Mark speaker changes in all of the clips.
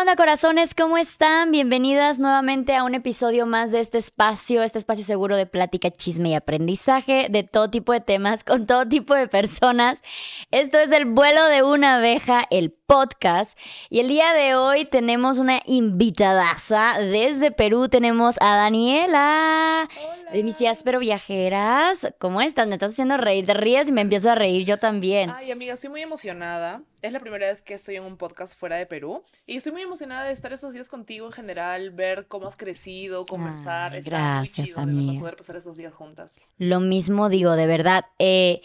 Speaker 1: onda, corazones? ¿Cómo están? Bienvenidas nuevamente a un episodio más de este espacio, este espacio seguro de plática, chisme y aprendizaje de todo tipo de temas, con todo tipo de personas. Esto es el vuelo de una abeja, el podcast. Y el día de hoy tenemos una invitadaza. Desde Perú tenemos a Daniela. De mis pero viajeras. ¿Cómo estás? Me estás haciendo reír. Te ríes y me empiezo a reír yo también.
Speaker 2: Ay, amiga, estoy muy emocionada. Es la primera vez que estoy en un podcast fuera de Perú. Y estoy muy emocionada de estar esos días contigo en general, ver cómo has crecido, conversar.
Speaker 1: Ay,
Speaker 2: Está muy chido de verdad, poder pasar esos días juntas.
Speaker 1: Lo mismo digo, de verdad. Eh,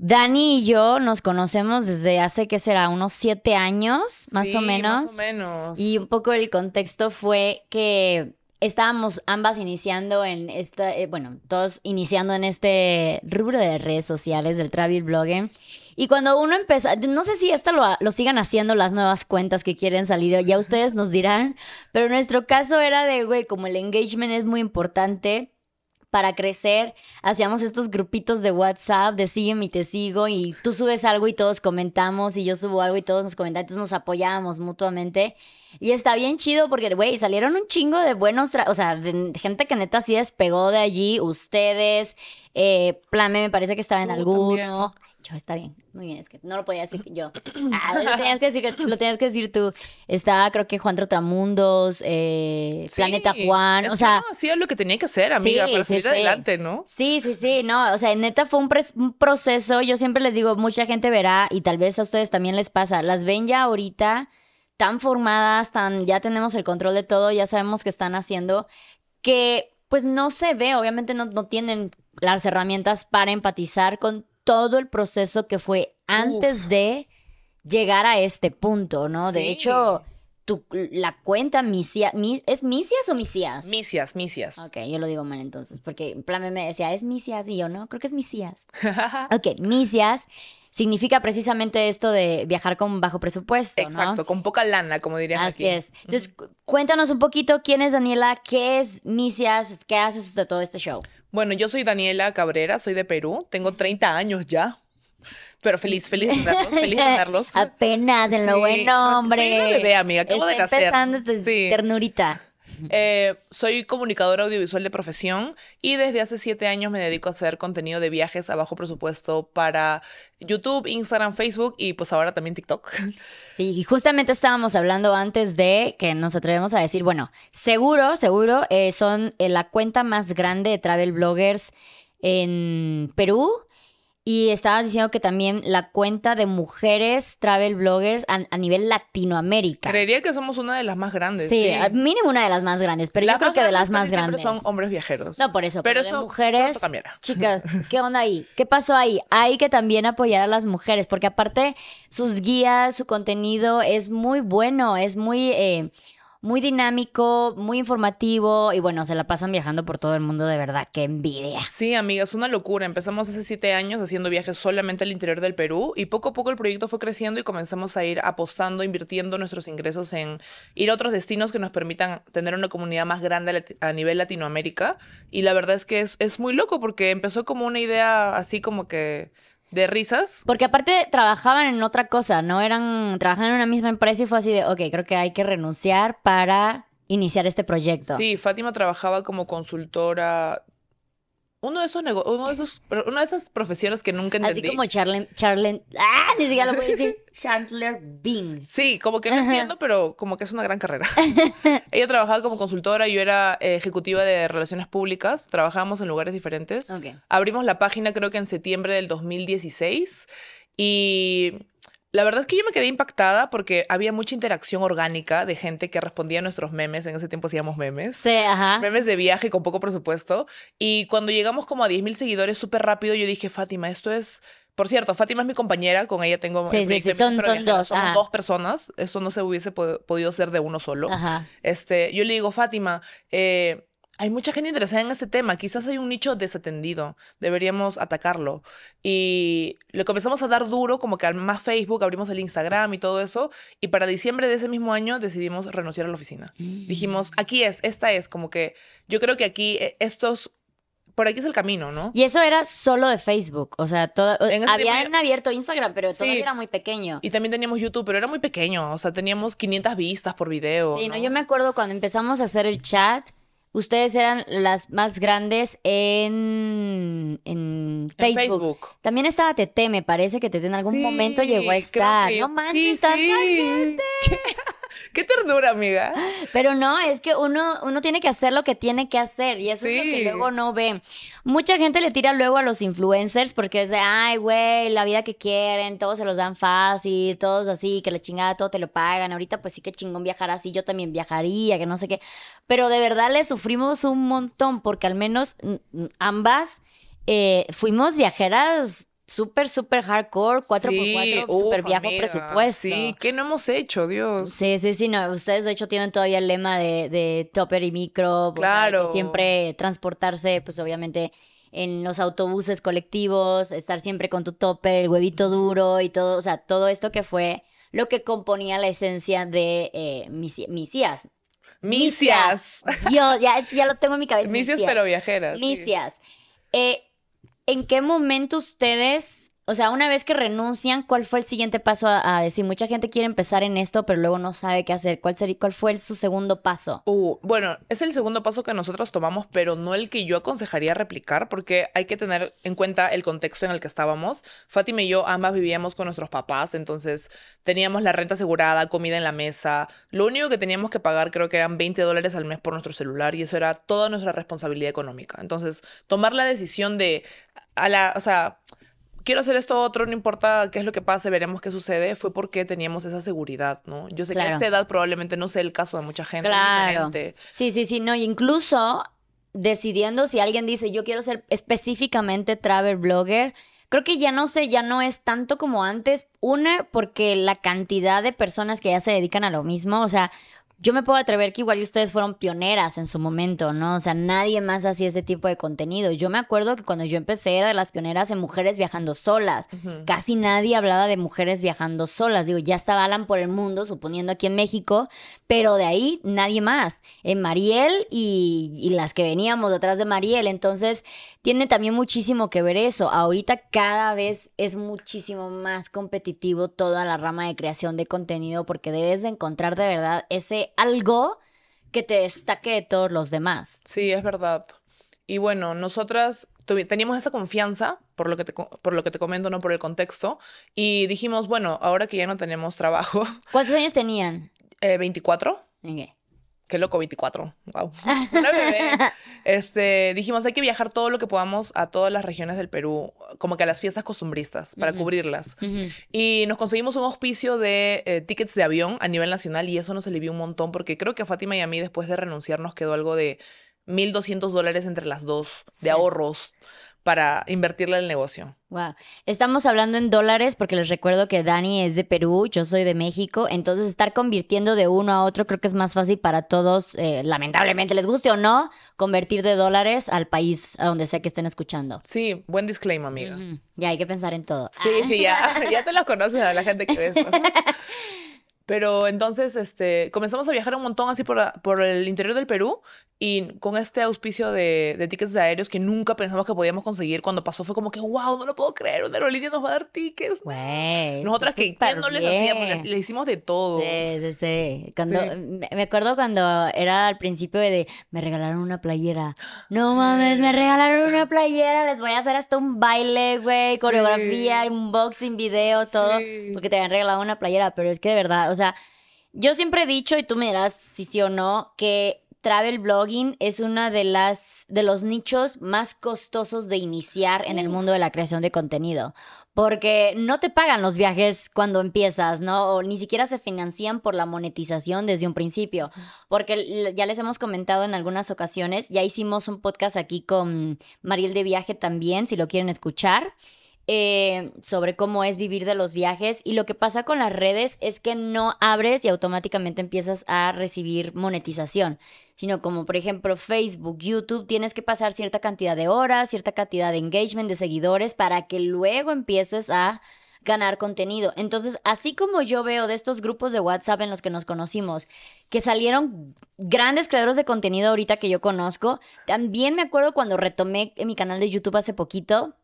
Speaker 1: Dani y yo nos conocemos desde hace, ¿qué será? Unos siete años, más
Speaker 2: Sí,
Speaker 1: o menos.
Speaker 2: Más o menos.
Speaker 1: Y un poco el contexto fue que estábamos ambas iniciando en esta, eh, bueno, todos iniciando en este rubro de redes sociales del travel blogging. Y cuando uno empieza, no sé si esto lo, lo sigan haciendo las nuevas cuentas que quieren salir, ya ustedes nos dirán, pero nuestro caso era de, güey, como el engagement es muy importante para crecer, hacíamos estos grupitos de WhatsApp de sígueme y te sigo y tú subes algo y todos comentamos y yo subo algo y todos nos comentan, entonces nos apoyábamos mutuamente y está bien chido porque, güey, salieron un chingo de buenos, o sea, de gente que neta sí despegó de allí, ustedes, eh, Plame me parece que estaba en
Speaker 2: Tú
Speaker 1: alguno. Yo, está bien, muy bien, es que no lo podía decir yo. Ah, lo tenías que decir, que- lo tenías que decir tú. Estaba, creo que Juan Trotamundos, eh,
Speaker 2: Sí,
Speaker 1: Planeta Juan,
Speaker 2: es
Speaker 1: o sea...
Speaker 2: uno hacía lo que tenía que hacer, amiga,
Speaker 1: Sí,
Speaker 2: para salir
Speaker 1: sí.
Speaker 2: adelante, ¿no?
Speaker 1: Sí, sí, sí, no, o sea, neta fue un, un proceso, yo siempre les digo, mucha gente verá y tal vez a ustedes también les pasa, las ven ya ahorita tan formadas, tan, ya tenemos el control de todo, ya sabemos qué están haciendo, que pues no se ve, obviamente no, no tienen las herramientas para empatizar con todo el proceso que fue antes de llegar a este punto, ¿no? De hecho, tu, la cuenta Misia, mi- ¿es Misias o Misías?
Speaker 2: Misias, misias.
Speaker 1: Ok, yo lo digo mal entonces, porque en plan me decía, es Misias, y yo no, creo que es Misías. Ok, Misias significa precisamente esto de viajar con bajo presupuesto, ¿no?
Speaker 2: Exacto, con poca lana, como dirían
Speaker 1: Así
Speaker 2: aquí.
Speaker 1: es. Entonces, cu- cuéntanos un poquito quién es Daniela, qué es Misias, qué haces de todo este show.
Speaker 2: Bueno, yo soy Daniela Cabrera, soy de Perú, tengo 30 años ya. Pero feliz, feliz de tenerlos, feliz de tenerlos.
Speaker 1: Apenas en lo
Speaker 2: Sí,
Speaker 1: bueno, hombre.
Speaker 2: soy una bebé, amiga, acabo
Speaker 1: Está
Speaker 2: de nacer.
Speaker 1: empezando tu
Speaker 2: Sí.
Speaker 1: ternurita.
Speaker 2: Eh, soy comunicadora audiovisual de profesión y desde hace siete años me dedico a hacer contenido de viajes a bajo presupuesto para YouTube, Instagram, Facebook y pues ahora también TikTok.
Speaker 1: Sí, y justamente estábamos hablando antes de que nos atrevemos a decir, bueno, seguro, seguro, eh, son eh, la cuenta más grande de travel bloggers en Perú. Y estabas diciendo que también la cuenta de mujeres travel bloggers a, a nivel Latinoamérica.
Speaker 2: Creería que somos una de las más grandes.
Speaker 1: sí,
Speaker 2: Sí,
Speaker 1: al mínimo una de las más grandes, pero yo creo que de las más grandes.
Speaker 2: son hombres viajeros.
Speaker 1: No, por eso, pero,
Speaker 2: Pero
Speaker 1: de mujeres. Chicas, ¿qué onda ahí? ¿Qué pasó ahí? Hay que también apoyar a las mujeres, porque aparte sus guías, su contenido es muy bueno, es muy, eh, muy dinámico, muy informativo y bueno, se la pasan viajando por todo el mundo de verdad. ¡Qué envidia!
Speaker 2: Sí, amiga, es una locura. Empezamos hace siete años haciendo viajes solamente al interior del Perú y poco a poco el proyecto fue creciendo y comenzamos a ir apostando, invirtiendo nuestros ingresos en ir a otros destinos que nos permitan tener una comunidad más grande a nivel Latinoamérica. Y la verdad es que es, es muy loco porque empezó como una idea así como que de risas.
Speaker 1: Porque aparte trabajaban en otra cosa, no eran, trabajaban en una misma empresa y fue así de, ok, creo que hay que renunciar para iniciar este proyecto.
Speaker 2: Sí, Fátima trabajaba como consultora. Uno de esos nego- uno de esos, una de esas profesiones que nunca entendí.
Speaker 1: Así como Charlen, Charlen, ah, ni siquiera lo puedo decir, Chandler Bing.
Speaker 2: Sí, como que no entiendo, pero como que es una gran carrera. Ella trabajaba como consultora, yo era eh, ejecutiva de relaciones públicas, trabajábamos en lugares diferentes. Abrimos la página creo que en septiembre del 2016 y la verdad es que yo me quedé impactada porque había mucha interacción orgánica de gente que respondía a nuestros memes, en ese tiempo hacíamos memes.
Speaker 1: Sí, ajá.
Speaker 2: Memes de viaje con poco presupuesto. Y cuando llegamos como a 10.000 seguidores súper rápido, yo dije, Fátima, esto es... Por cierto, Fátima es mi compañera, con ella tengo...
Speaker 1: Sí, sí, sí, son- dos,
Speaker 2: Somos
Speaker 1: ajá.
Speaker 2: dos personas. Eso no se hubiese pod- podido ser de uno solo.
Speaker 1: Ajá.
Speaker 2: Este, yo le digo, Fátima, eh, hay mucha gente interesada en este tema. Quizás hay un nicho desatendido. Deberíamos atacarlo. Y le comenzamos a dar duro, como que al más Facebook, abrimos el Instagram y todo eso. Y para diciembre de ese mismo año decidimos renunciar a la oficina.
Speaker 1: Mm.
Speaker 2: Dijimos, aquí es, esta es, como que yo creo que aquí eh, estos por aquí es el camino, ¿no?
Speaker 1: Y eso era solo de Facebook. O sea,
Speaker 2: ese
Speaker 1: habían abierto Instagram, pero
Speaker 2: Sí.
Speaker 1: todavía era muy pequeño.
Speaker 2: Y también teníamos YouTube, pero era muy pequeño. O sea, teníamos 500 vistas por video.
Speaker 1: Sí, no,
Speaker 2: ¿no?
Speaker 1: yo me acuerdo cuando empezamos a hacer el chat, ustedes eran las más grandes en, en
Speaker 2: En
Speaker 1: Facebook. También estaba Tete, me parece que Tete en algún
Speaker 2: Sí,
Speaker 1: momento llegó a estar.
Speaker 2: que-
Speaker 1: No manches,
Speaker 2: sí, sí.
Speaker 1: gente.
Speaker 2: ¿Qué, ternura, amiga.
Speaker 1: Pero no, es que uno, uno tiene que hacer lo que tiene que hacer y eso es lo que luego no ve. Mucha gente le tira luego a los influencers porque es de, ay, güey, la vida que quieren, todos se los dan fácil, todos así, que la chingada todo te lo pagan. Ahorita pues sí que chingón viajar así, yo también viajaría, que no sé qué. Pero de verdad le sufrimos un montón porque al menos ambas eh, fuimos viajeras súper, súper hardcore, 4x4,
Speaker 2: Sí,
Speaker 1: súper
Speaker 2: amiga.
Speaker 1: presupuesto.
Speaker 2: Sí, ¿qué no hemos hecho, Dios?
Speaker 1: Sí, sí, sí, no. Ustedes de hecho tienen todavía el lema de, de topper y micro. o sea, que
Speaker 2: Claro.
Speaker 1: siempre transportarse, pues obviamente en los autobuses colectivos, estar siempre con tu topper, el huevito duro y todo, o sea, todo esto que fue lo que componía la esencia de eh, Misías.
Speaker 2: Misias.
Speaker 1: Yo, ya, ya lo tengo en mi cabeza.
Speaker 2: Misias, pero viajeras. sí.
Speaker 1: Misias. Eh, ¿En qué momento ustedes, o sea, una vez que renuncian, cuál fue el siguiente paso a, decir? Mucha gente quiere empezar en esto, pero luego no sabe qué hacer. ¿Cuál, sería, cuál fue el- su segundo paso?
Speaker 2: Uh, bueno, es el segundo paso que nosotros tomamos, pero no el que yo aconsejaría replicar, porque hay que tener en cuenta el contexto en el que estábamos. Fátima y yo ambas vivíamos con nuestros papás, entonces teníamos la renta asegurada, comida en la mesa. Lo único que teníamos que pagar creo que eran 20 dólares al mes por nuestro celular y eso era toda nuestra responsabilidad económica. Entonces, tomar la decisión de, a la, o sea, quiero hacer esto otro, no importa qué es lo que pase, veremos qué sucede, fue porque teníamos esa seguridad, ¿no? Yo sé que a esta edad probablemente no sea el caso de mucha gente,
Speaker 1: Claro. Sí, sí, sí, no, incluso decidiendo si alguien dice, yo quiero ser específicamente travel blogger, creo que ya no sé, ya no es tanto como antes. Una, porque la cantidad de personas que ya se dedican a lo mismo, o sea, yo me puedo atrever que igual y ustedes fueron pioneras en su momento, ¿no? O sea, nadie más hacía ese tipo de contenido. Yo me acuerdo que cuando yo empecé era de las pioneras en mujeres viajando solas. Casi nadie hablaba de mujeres viajando solas. Digo, ya estaba Alan por el mundo, suponiendo aquí en México, pero de ahí nadie más. En Mariel y, y las que veníamos detrás de Mariel. Entonces, tiene también muchísimo que ver eso. Ahorita cada vez es muchísimo más competitivo toda la rama de creación de contenido porque debes de encontrar de verdad ese algo que te destaque de todos los demás.
Speaker 2: Sí, es verdad. Y bueno, nosotras teníamos esa confianza, por lo, que te, por lo que te comento, no por el contexto, y dijimos, bueno, ahora que ya no tenemos trabajo,
Speaker 1: ¿Cuántos años tenían?
Speaker 2: eh, 24,
Speaker 1: Ok.
Speaker 2: Qué loco, 24, wow, una bebé, este, dijimos, hay que viajar todo lo que podamos a todas las regiones del Perú, como que a las fiestas costumbristas, para cubrirlas.
Speaker 1: Ujú.
Speaker 2: Y nos conseguimos un auspicio de eh, tickets de avión a nivel nacional y eso nos alivió un montón porque creo que a Fátima y a mí después de renunciar nos quedó algo de 1.200 dólares entre las dos
Speaker 1: Sí.
Speaker 2: de ahorros para invertirle al negocio.
Speaker 1: Wow. Estamos hablando en dólares porque les recuerdo que Dani es de Perú, yo soy de México, entonces estar convirtiendo de uno a otro creo que es más fácil para todos, eh, lamentablemente les guste o no, convertir de dólares al país a donde sea que estén escuchando.
Speaker 2: Sí, buen disclaimer, amiga.
Speaker 1: Ujú. Ya hay que pensar en todo.
Speaker 2: Sí,
Speaker 1: Ah.
Speaker 2: sí, ya, ya te lo conoces a la gente que ve esto. Pero entonces, este, comenzamos a viajar un montón así por, por el interior del Perú y con este auspicio de, de tickets de aéreos que nunca pensamos que podíamos conseguir. Cuando pasó fue como que, wow, no lo puedo creer, una aerolínea nos va a dar tickets.
Speaker 1: Güey,
Speaker 2: Nosotras que
Speaker 1: súper
Speaker 2: ¿quién no les hacíamos, le, hicimos de todo.
Speaker 1: Sí, sí, sí. Cuando,
Speaker 2: Sí.
Speaker 1: Me, acuerdo cuando era al principio de, me regalaron una playera. No mames, me regalaron una playera. Les voy a hacer hasta un baile, güey,
Speaker 2: Sí.
Speaker 1: coreografía, unboxing, video, todo.
Speaker 2: Sí.
Speaker 1: Porque te habían regalado una playera. Pero es que de verdad, o sea, yo siempre he dicho, y tú me dirás si sí o no, que travel blogging es una de las de los nichos más costosos de iniciar en el mundo de la creación de contenido, porque no te pagan los viajes cuando empiezas, ¿no? O ni siquiera se financian por la monetización desde un principio, porque ya les hemos comentado en algunas ocasiones, ya hicimos un podcast aquí con Mariel de Viaje también, si lo quieren escuchar eh, sobre cómo es vivir de los viajes. Y lo que pasa con las redes es que no abres y automáticamente empiezas a recibir monetización, sino como por ejemplo Facebook, YouTube, tienes que pasar cierta cantidad de horas, cierta cantidad de engagement, de seguidores, para que luego empieces a ganar contenido. Entonces, así como yo veo de estos grupos de WhatsApp en los que nos conocimos, que salieron grandes creadores de contenido ahorita que yo conozco, también me acuerdo cuando retomé mi canal de YouTube hace poquito.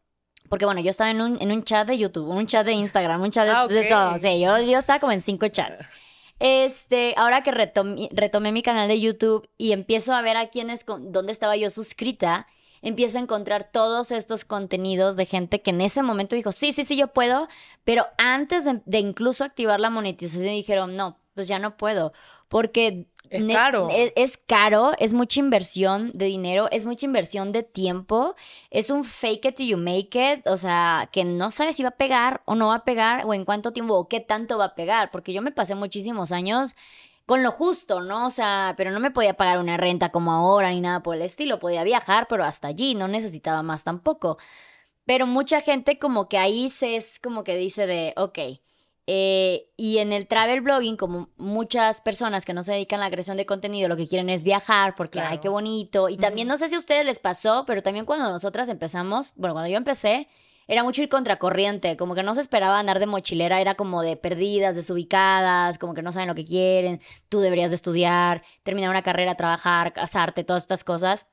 Speaker 1: Porque bueno, yo estaba en un, en un chat de YouTube, un chat de Instagram, un chat de,
Speaker 2: Ah,
Speaker 1: de todo. O sea, yo, yo estaba como en cinco chats. Este, ahora que retomé, retomé mi canal de YouTube y empiezo a ver a quienes, con- dónde estaba yo suscrita, empiezo a encontrar todos estos contenidos de gente que en ese momento dijo, sí, sí, sí, yo puedo, pero antes de, de incluso activar la monetización dijeron, no, pues ya no puedo, porque
Speaker 2: Es
Speaker 1: ne-
Speaker 2: caro.
Speaker 1: Es, es caro, es mucha inversión de dinero, es mucha inversión de tiempo, es un fake it till you make it, o sea, que no sabes si va a pegar o no va a pegar, o en cuánto tiempo, o qué tanto va a pegar, porque yo me pasé muchísimos años con lo justo, ¿no? O sea, pero no me podía pagar una renta como ahora ni nada por el estilo, podía viajar, pero hasta allí, no necesitaba más tampoco. Pero mucha gente como que ahí se es como que dice de, ok, eh, y en el travel blogging, como muchas personas que no se dedican a la creación de contenido, lo que quieren es viajar porque, ay, qué bonito. Y también, no sé si a ustedes les pasó, pero también cuando nosotras empezamos, bueno, cuando yo empecé, era mucho ir contracorriente, como que no se esperaba andar de mochilera, era como de perdidas, desubicadas, como que no saben lo que quieren, tú deberías de estudiar, terminar una carrera, trabajar, casarte, todas estas cosas.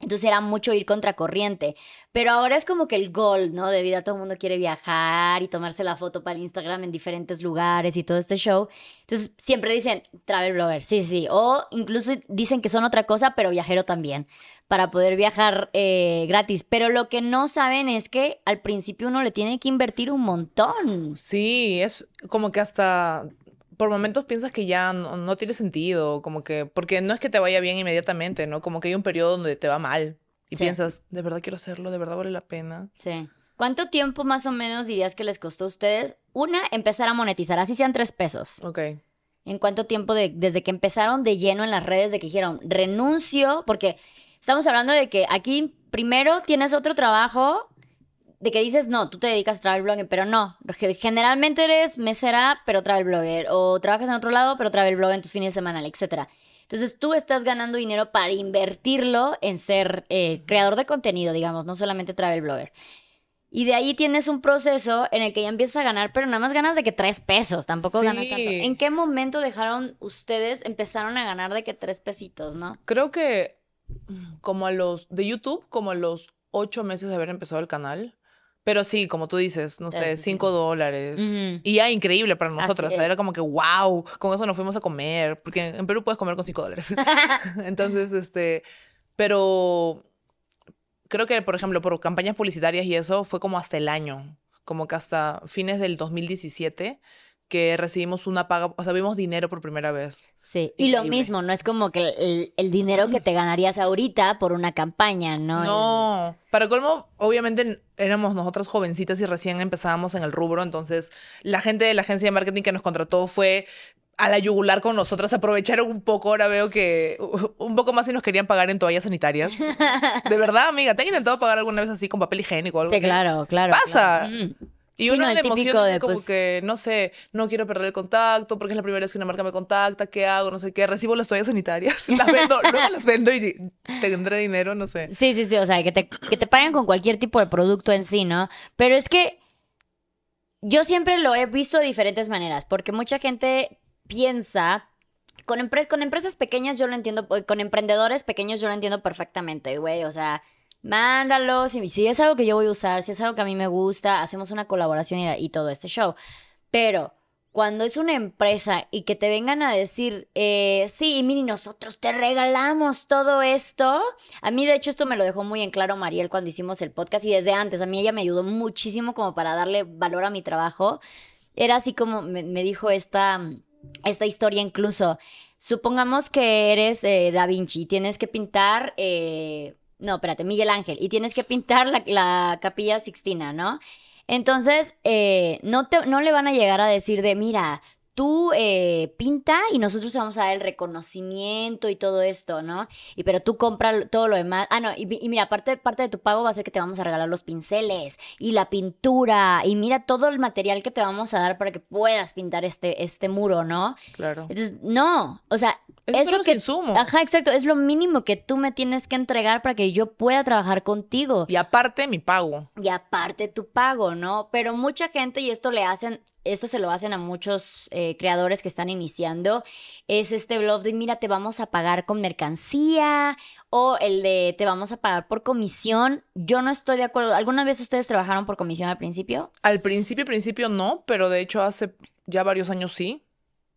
Speaker 1: Entonces era mucho ir contracorriente. Pero ahora es como que el gol, ¿no? De vida todo el mundo quiere viajar y tomarse la foto para el Instagram en diferentes lugares y todo este show. Entonces siempre dicen travel blogger, sí, sí. O incluso dicen que son otra cosa, pero viajero también, para poder viajar eh, gratis. Pero lo que no saben es que al principio uno le tiene que invertir un montón.
Speaker 2: Sí, es como que hasta por momentos piensas que ya no, no tiene sentido, como que, porque no es que te vaya bien inmediatamente, ¿no? Como que hay un periodo donde te va mal y
Speaker 1: Sí.
Speaker 2: piensas, de verdad quiero hacerlo, de verdad vale la pena.
Speaker 1: Sí. ¿Cuánto tiempo más o menos dirías que les costó a ustedes? Una, empezar a monetizar, así sean tres pesos.
Speaker 2: Ok.
Speaker 1: ¿En cuánto tiempo de- desde que empezaron de lleno en las redes, de que dijeron renuncio? Porque estamos hablando de que aquí primero tienes otro trabajo, de que dices, no, tú te dedicas a travel blogging, pero no. Ge- Generalmente eres mesera, pero travel blogger. O trabajas en otro lado, pero travel blogger en tus fines de semana, etc. Entonces tú estás ganando dinero para invertirlo en ser eh, creador de contenido, digamos, no solamente travel blogger. Y de ahí tienes un proceso en el que ya empiezas a ganar, pero nada más ganas de que tres pesos, tampoco ganas tanto. ¿En qué momento dejaron ustedes, empezaron a ganar de que tres pesitos, no?
Speaker 2: Creo que mm, como a los, de YouTube, como a los ocho meses de haber empezado el canal. Pero sí, como tú dices, no sé,
Speaker 1: sí,
Speaker 2: cinco
Speaker 1: sí.
Speaker 2: dólares.
Speaker 1: Ujú.
Speaker 2: Y ya increíble para nosotras.
Speaker 1: es.
Speaker 2: Era como que, wow, con eso nos fuimos a comer. Porque en Perú puedes comer con cinco dólares. Entonces, este, pero creo que, por ejemplo, por campañas publicitarias y eso fue como hasta el año, como que hasta fines del 2017 que recibimos una paga, o sea, vimos dinero por primera vez.
Speaker 1: Sí, y lo mismo, no es como que el, el dinero que te ganarías ahorita por una campaña, ¿no?
Speaker 2: No, para colmo, obviamente éramos nosotras jovencitas y recién empezábamos en el rubro, entonces la gente de la agencia de marketing que nos contrató fue a la yugular con nosotras, aprovecharon un poco, ahora veo que un poco más si nos querían pagar en toallas sanitarias. De verdad, amiga, ¿te han intentado pagar alguna vez así con papel higiénico o algo
Speaker 1: Sí,
Speaker 2: así?
Speaker 1: claro, claro.
Speaker 2: Pasa.
Speaker 1: claro. Mm.
Speaker 2: Y
Speaker 1: Sí,
Speaker 2: uno
Speaker 1: no, típico
Speaker 2: emoción
Speaker 1: de,
Speaker 2: dice como
Speaker 1: pues-
Speaker 2: que, no sé, no quiero perder el contacto porque es la primera vez que una marca me contacta, ¿qué hago? No sé qué, recibo las toallas sanitarias, las vendo, luego las vendo y tendré dinero, no sé.
Speaker 1: Sí, sí, sí, o sea, que te, que te paguen con cualquier tipo de producto en sí, ¿no? Pero es que yo siempre lo he visto de diferentes maneras, porque mucha gente piensa, con, empre- con empresas pequeñas yo lo entiendo, con emprendedores pequeños yo lo entiendo perfectamente, güey, o sea, mándalo, si, si es algo que yo voy a usar, si es algo que a mí me gusta, hacemos una colaboración y, todo este show. Pero cuando es una empresa y que te vengan a decir, eh, sí, mini, nosotros te regalamos todo esto. A mí, de hecho, esto me lo dejó muy en claro Mariel cuando hicimos el podcast y desde antes. A mí ella me ayudó muchísimo como para darle valor a mi trabajo. Era así como me, dijo esta, esta historia incluso. Supongamos que eres eh, Da Vinci tienes que pintar... eh, no, espérate, Miguel Ángel. Y tienes que pintar la, la capilla Sixtina, ¿no? Entonces, eh, no, te, no le van a llegar a decir de, mira, tú eh, pinta y nosotros te vamos a dar el reconocimiento y todo esto, ¿no? Y pero tú compra todo lo demás. Ah, no, y, y mira, parte, parte de tu pago va a ser que te vamos a regalar los pinceles y la pintura y mira todo el material que te vamos a dar para que puedas pintar este, este muro, ¿no?
Speaker 2: Claro.
Speaker 1: Entonces, no, o sea,
Speaker 2: Esos son
Speaker 1: eso
Speaker 2: los
Speaker 1: que
Speaker 2: insumos.
Speaker 1: Ajá, exacto, es lo mínimo que tú me tienes que entregar para que yo pueda trabajar contigo.
Speaker 2: Y aparte, mi pago.
Speaker 1: Y aparte tu pago, ¿no? Pero mucha gente, y esto le hacen, esto se lo hacen a muchos eh, creadores que están iniciando, es este blog de, mira, te vamos a pagar con mercancía, o el de, te vamos a pagar por comisión. Yo no estoy de acuerdo. ¿Alguna vez ustedes trabajaron por comisión al principio?
Speaker 2: Al principio, principio no, pero de hecho hace ya varios años sí.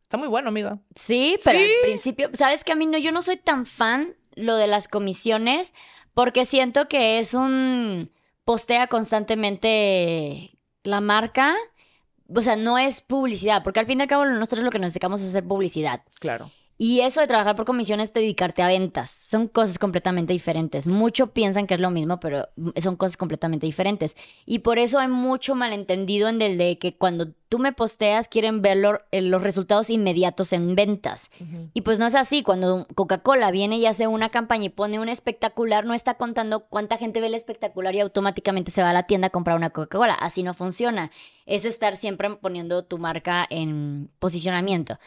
Speaker 2: Está muy bueno, amiga.
Speaker 1: Sí, pero
Speaker 2: Sí.
Speaker 1: al principio, sabes que a mí no, yo no soy tan fan lo de las comisiones porque siento que es un postea constantemente la marca, o sea, no es publicidad, porque al fin y al cabo nosotros lo que nos dedicamos es hacer publicidad.
Speaker 2: Claro.
Speaker 1: Y eso de trabajar por comisión es dedicarte a ventas. Son cosas completamente diferentes. Mucho piensan que es lo mismo, pero son cosas completamente diferentes. Y por eso hay mucho malentendido en el de que cuando tú me posteas quieren ver lo- eh, los resultados inmediatos en ventas. Y pues no es así. Cuando Coca-Cola viene y hace una campaña y pone un espectacular, no está contando cuánta gente ve el espectacular y automáticamente se va a la tienda a comprar una Coca-Cola. Así no funciona. Es estar siempre poniendo tu marca en posicionamiento.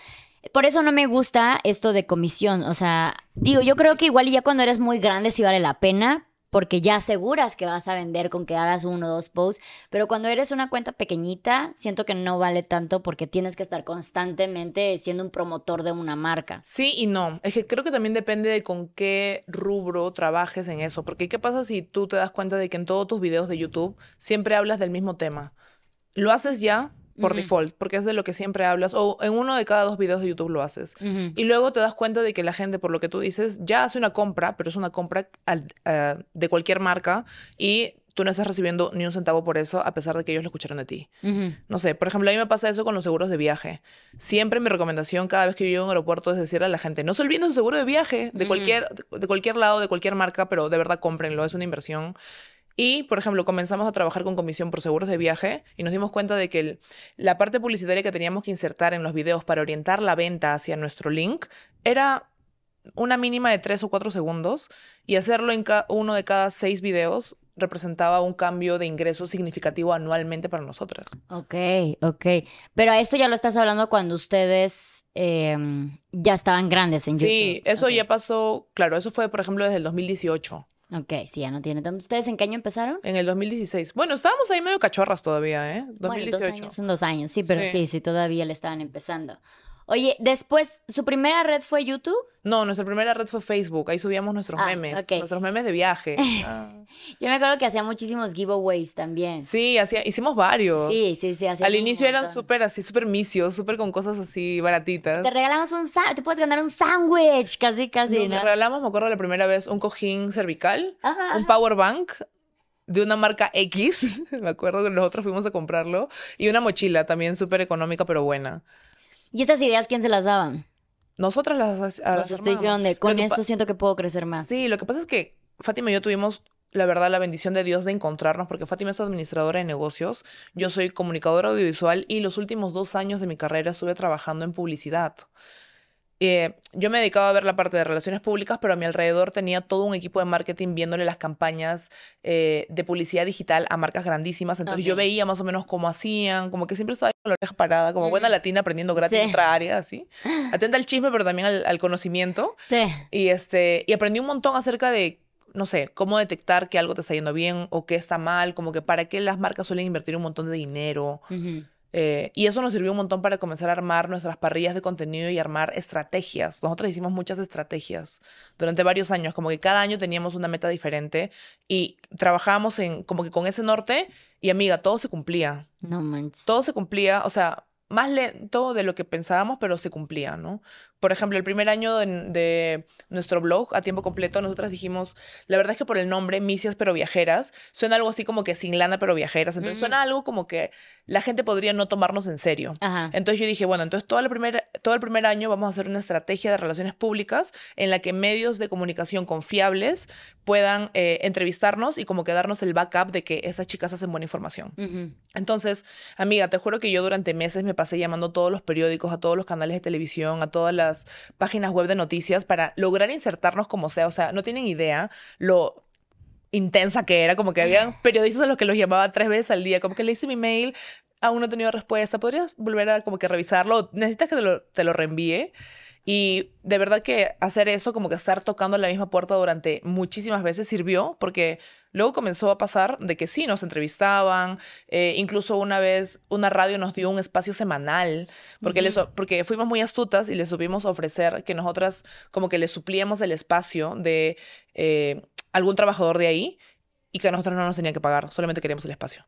Speaker 1: Por eso no me gusta esto de comisión. O sea, digo, yo creo que igual ya cuando eres muy grande sí vale la pena, porque ya aseguras que vas a vender con que hagas uno o dos posts. Pero cuando eres una cuenta pequeñita, siento que no vale tanto porque tienes que estar constantemente siendo un promotor de una marca.
Speaker 2: Sí y no. Es que creo que también depende de con qué rubro trabajes en eso. Porque ¿qué pasa si tú te das cuenta de que en todos tus videos de YouTube siempre hablas del mismo tema? Lo haces ya por default, porque es de lo que siempre hablas, o en uno de cada dos videos de YouTube lo haces. Y luego te das cuenta de que la gente, por lo que tú dices, ya hace una compra, pero es una compra al- ah, de cualquier marca y tú no estás recibiendo ni un centavo por eso, a pesar de que ellos lo escucharon de ti. No sé, por ejemplo, a mí me pasa eso con los seguros de viaje. Siempre mi recomendación cada vez que yo llego a un aeropuerto es decirle a la gente, no se olviden de su seguro de viaje, de cualquier, de cualquier lado, de cualquier marca, pero de verdad cómprenlo, es una inversión. Y, por ejemplo, comenzamos a trabajar con comisión por seguros de viaje y nos dimos cuenta de que el- la parte publicitaria que teníamos que insertar en los videos para orientar la venta hacia nuestro link era una mínima de tres o cuatro segundos y hacerlo en uno de cada seis videos representaba un cambio de ingreso significativo anualmente para nosotras.
Speaker 1: Ok, ok. Pero a esto ya lo estás hablando cuando ustedes em, ya estaban grandes en
Speaker 2: Sí,
Speaker 1: YouTube.
Speaker 2: eso
Speaker 1: Ok.
Speaker 2: ya pasó, claro, eso fue, por ejemplo, desde el 2018,
Speaker 1: Ok, sí, ya no tiene tanto. ¿Ustedes en qué año empezaron?
Speaker 2: en el 2016. Bueno, estábamos ahí medio cachorras todavía, ¿eh?
Speaker 1: Bueno,
Speaker 2: 2018.
Speaker 1: dos años son dos años, sí, pero
Speaker 2: Sí.
Speaker 1: sí, sí, todavía le estaban empezando. Oye, después, ¿su primera red fue YouTube?
Speaker 2: No, nuestra primera red fue Facebook, ahí subíamos nuestros
Speaker 1: Ah,
Speaker 2: memes,
Speaker 1: ok.
Speaker 2: nuestros memes de viaje. Ah.
Speaker 1: Yo me acuerdo que hacía muchísimos giveaways también.
Speaker 2: Sí, hacía, hicimos varios.
Speaker 1: sí, sí, sí. hacía
Speaker 2: Al inicio eran súper así, súper misios, súper con cosas así baratitas.
Speaker 1: Te regalamos un sándwich, te puedes ganar un sándwich, casi, casi,
Speaker 2: Nos
Speaker 1: ¿no?
Speaker 2: regalamos, me acuerdo la primera vez, un cojín cervical,
Speaker 1: Ajá,
Speaker 2: un
Speaker 1: ajá.
Speaker 2: power bank de una marca X, me acuerdo que nosotros fuimos a comprarlo, y una mochila también súper económica pero buena.
Speaker 1: ¿Y estas ideas quién se las daban?
Speaker 2: Nosotras las, las
Speaker 1: dijeron de,
Speaker 2: Lo
Speaker 1: con esto siento que puedo crecer más.
Speaker 2: Sí, lo que pasa es que Fátima y yo tuvimos, la verdad, la bendición de Dios de encontrarnos, porque Fátima es administradora de negocios, yo soy comunicadora audiovisual y los últimos dos años de mi carrera estuve trabajando en publicidad. Eh, yo me dedicaba a ver la parte de relaciones públicas, pero a mi alrededor tenía todo un equipo de marketing viéndole las campañas eh, de publicidad digital a marcas grandísimas. Entonces yo veía más o menos cómo hacían, como que siempre estaba con la oreja parada, como buena latina aprendiendo gratis
Speaker 1: Sí.
Speaker 2: en otra área, así. Atenta al chisme, pero también al- al conocimiento.
Speaker 1: Sí.
Speaker 2: Y, este, y aprendí un montón acerca de, no sé, cómo detectar que algo te está yendo bien o que está mal, como que para qué las marcas suelen invertir un montón de dinero.
Speaker 1: Ujú.
Speaker 2: Eh, y eso nos sirvió un montón para comenzar a armar nuestras parrillas de contenido y armar estrategias. Nosotros hicimos muchas estrategias durante varios años, como que cada año teníamos una meta diferente y trabajábamos en como que con ese norte y amiga, todo se cumplía.
Speaker 1: No manches.
Speaker 2: Todo se cumplía, o sea, más lento de lo que pensábamos, pero se cumplía, ¿no? Por ejemplo, el primer año de, de nuestro blog a tiempo completo, nosotras dijimos, la verdad es que por el nombre, Misias pero viajeras, suena algo así como que sin lana pero viajeras. Entonces
Speaker 1: Ujú.
Speaker 2: suena algo como que la gente podría no tomarnos en serio.
Speaker 1: Ajá.
Speaker 2: Entonces yo dije, bueno, entonces todo el, primer, todo el primer año vamos a hacer una estrategia de relaciones públicas en la que medios de comunicación confiables puedan eh, entrevistarnos y como que darnos el backup de que estas chicas hacen buena información. Entonces, amiga, te juro que yo durante meses me pasé llamando a todos los periódicos, a todos los canales de televisión, a todas las páginas web de noticias para lograr insertarnos como sea. O sea, no tienen idea lo intensa que era, como que había periodistas a los que los llamaba tres veces al día, como que le hice mi mail, aún no he tenido respuesta, ¿podrías volver a como que revisarlo? ¿Necesitas que te lo, te lo reenvíe? Y de verdad que hacer eso, como que estar tocando la misma puerta durante muchísimas veces sirvió porque luego comenzó a pasar de que sí, nos entrevistaban, eh, incluso una vez una radio nos dio un espacio semanal porque, les, porque fuimos muy astutas y les supimos ofrecer que nosotras como que les suplíamos el espacio de eh, algún trabajador de ahí y que a nosotros no nos tenían que pagar, solamente queríamos el espacio.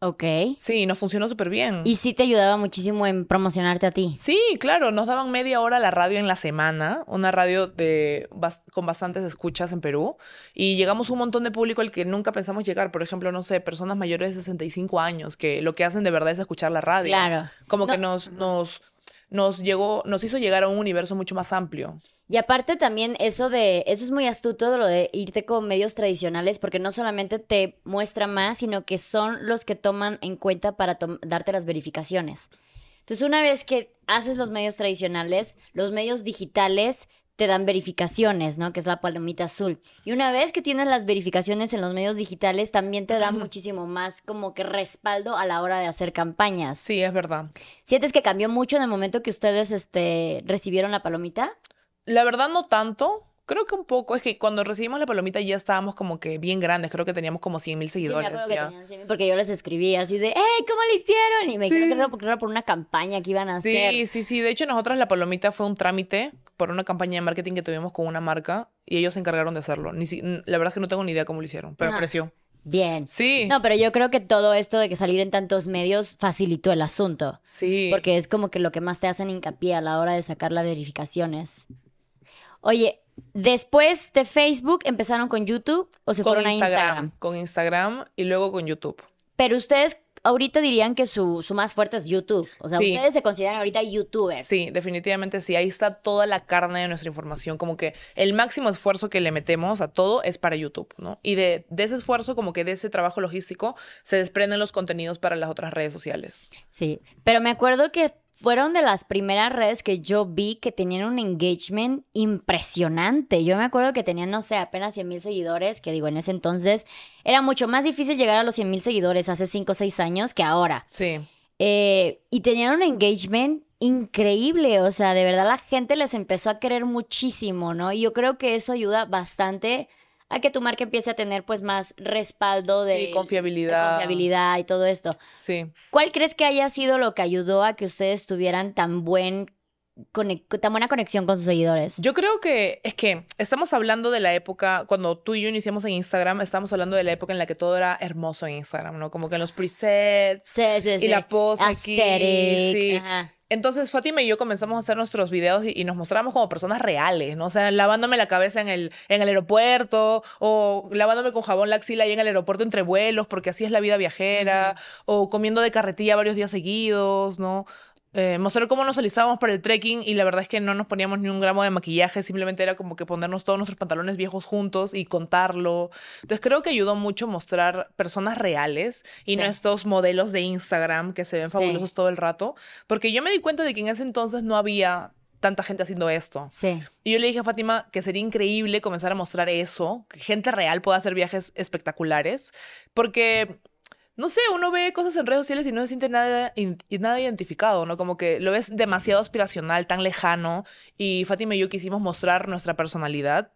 Speaker 1: Ok.
Speaker 2: Sí, nos funcionó súper bien.
Speaker 1: Y sí te ayudaba muchísimo en promocionarte a ti.
Speaker 2: Sí, claro, nos daban media hora la radio en la semana, una radio de, con bastantes escuchas en Perú, y llegamos un montón de público al que nunca pensamos llegar, por ejemplo, no sé, personas mayores de 65 años, que lo que hacen de verdad es escuchar la radio.
Speaker 1: Claro.
Speaker 2: Como que nos, nos, nos llegó, nos hizo llegar a un universo mucho más amplio.
Speaker 1: Y aparte también eso de, eso es muy astuto lo de irte con medios tradicionales porque no solamente te muestra más, sino que son los que toman en cuenta para darte las verificaciones. Entonces una vez que haces los medios tradicionales, los medios digitales te dan verificaciones, ¿no? Que es la palomita azul. Y una vez que tienes las verificaciones en los medios digitales, también te dan muchísimo más como que respaldo a la hora de hacer campañas.
Speaker 2: Sí, es verdad.
Speaker 1: ¿Sientes que cambió mucho en el momento que ustedes este, recibieron la palomita?
Speaker 2: La verdad no tanto. Creo que un poco. Es que cuando recibimos la palomita ya estábamos como que bien grandes. Creo que teníamos como 100 mil seguidores.
Speaker 1: Sí, que 100, porque yo les escribía así de, ¡eh, cómo lo hicieron! Y me dijeron que era porque era por una campaña que iban a hacer.
Speaker 2: Sí, sí, sí. De hecho, nosotros la palomita fue un trámite por una campaña de marketing que tuvimos con una marca y ellos se encargaron de hacerlo. Ni la verdad es que no tengo ni idea cómo lo hicieron, pero apreció.
Speaker 1: Bien.
Speaker 2: Sí.
Speaker 1: No, pero yo creo que todo esto de que salir en tantos medios facilitó el asunto.
Speaker 2: Sí.
Speaker 1: Porque es como que lo que más te hacen hincapié a la hora de sacar las verificaciones. Oye, después de Facebook empezaron con YouTube o se fueron a Instagram.
Speaker 2: Con Instagram y luego con YouTube.
Speaker 1: Pero ustedes ahorita dirían que su, su más fuerte es YouTube. O sea, ustedes se consideran ahorita youtubers.
Speaker 2: Sí, definitivamente sí. Ahí está toda la carne de nuestra información. Como que el máximo esfuerzo que le metemos a todo es para YouTube, ¿no? Y de, de ese esfuerzo, como que de ese trabajo logístico, se desprenden los contenidos para las otras redes sociales.
Speaker 1: Sí, pero me acuerdo que fueron de las primeras redes que yo vi que tenían un engagement impresionante. Yo me acuerdo que tenían, no sé, apenas 100 mil seguidores, que digo, en ese entonces era mucho más difícil llegar a los 100 mil seguidores hace 5 o 6 años que ahora.
Speaker 2: Sí.
Speaker 1: Eh, y tenían un engagement increíble, o sea, de verdad la gente les empezó a querer muchísimo, ¿no? Y yo creo que eso ayuda bastante a que tu marca empiece a tener pues más respaldo de,
Speaker 2: confiabilidad.
Speaker 1: confiabilidad y todo esto.
Speaker 2: Sí.
Speaker 1: ¿Cuál crees que haya sido lo que ayudó a que ustedes tuvieran tan buen tan buena conexión con sus seguidores?
Speaker 2: Yo creo que es que estamos hablando de la época, cuando tú y yo iniciamos en Instagram, estamos hablando de la época en la que todo era hermoso en Instagram, ¿no? Como que en los presets
Speaker 1: sí, sí,
Speaker 2: y la pose aquí. Sí. Ajá. Entonces Fátima y yo comenzamos a hacer nuestros videos y, nos mostramos como personas reales, ¿no? O sea, lavándome la cabeza en el, en el aeropuerto o lavándome con jabón la axila ahí en el aeropuerto entre vuelos, porque así es la vida viajera, o comiendo de carretilla varios días seguidos, ¿no? Eh, mostrar cómo nos alistábamos para el trekking y la verdad es que no nos poníamos ni un gramo de maquillaje, simplemente era como que ponernos todos nuestros pantalones viejos juntos y contarlo. Entonces creo que ayudó mucho mostrar personas reales y no estos modelos de Instagram que se ven fabulosos todo el rato, porque yo me di cuenta de que en ese entonces no había tanta gente haciendo esto.
Speaker 1: Sí.
Speaker 2: Y yo le dije a Fátima que sería increíble comenzar a mostrar eso, que gente real pueda hacer viajes espectaculares, porque no sé, uno ve cosas en redes sociales y no se siente nada, nada identificado, ¿no? Como que lo ves demasiado aspiracional, tan lejano. Y Fátima y yo quisimos mostrar nuestra personalidad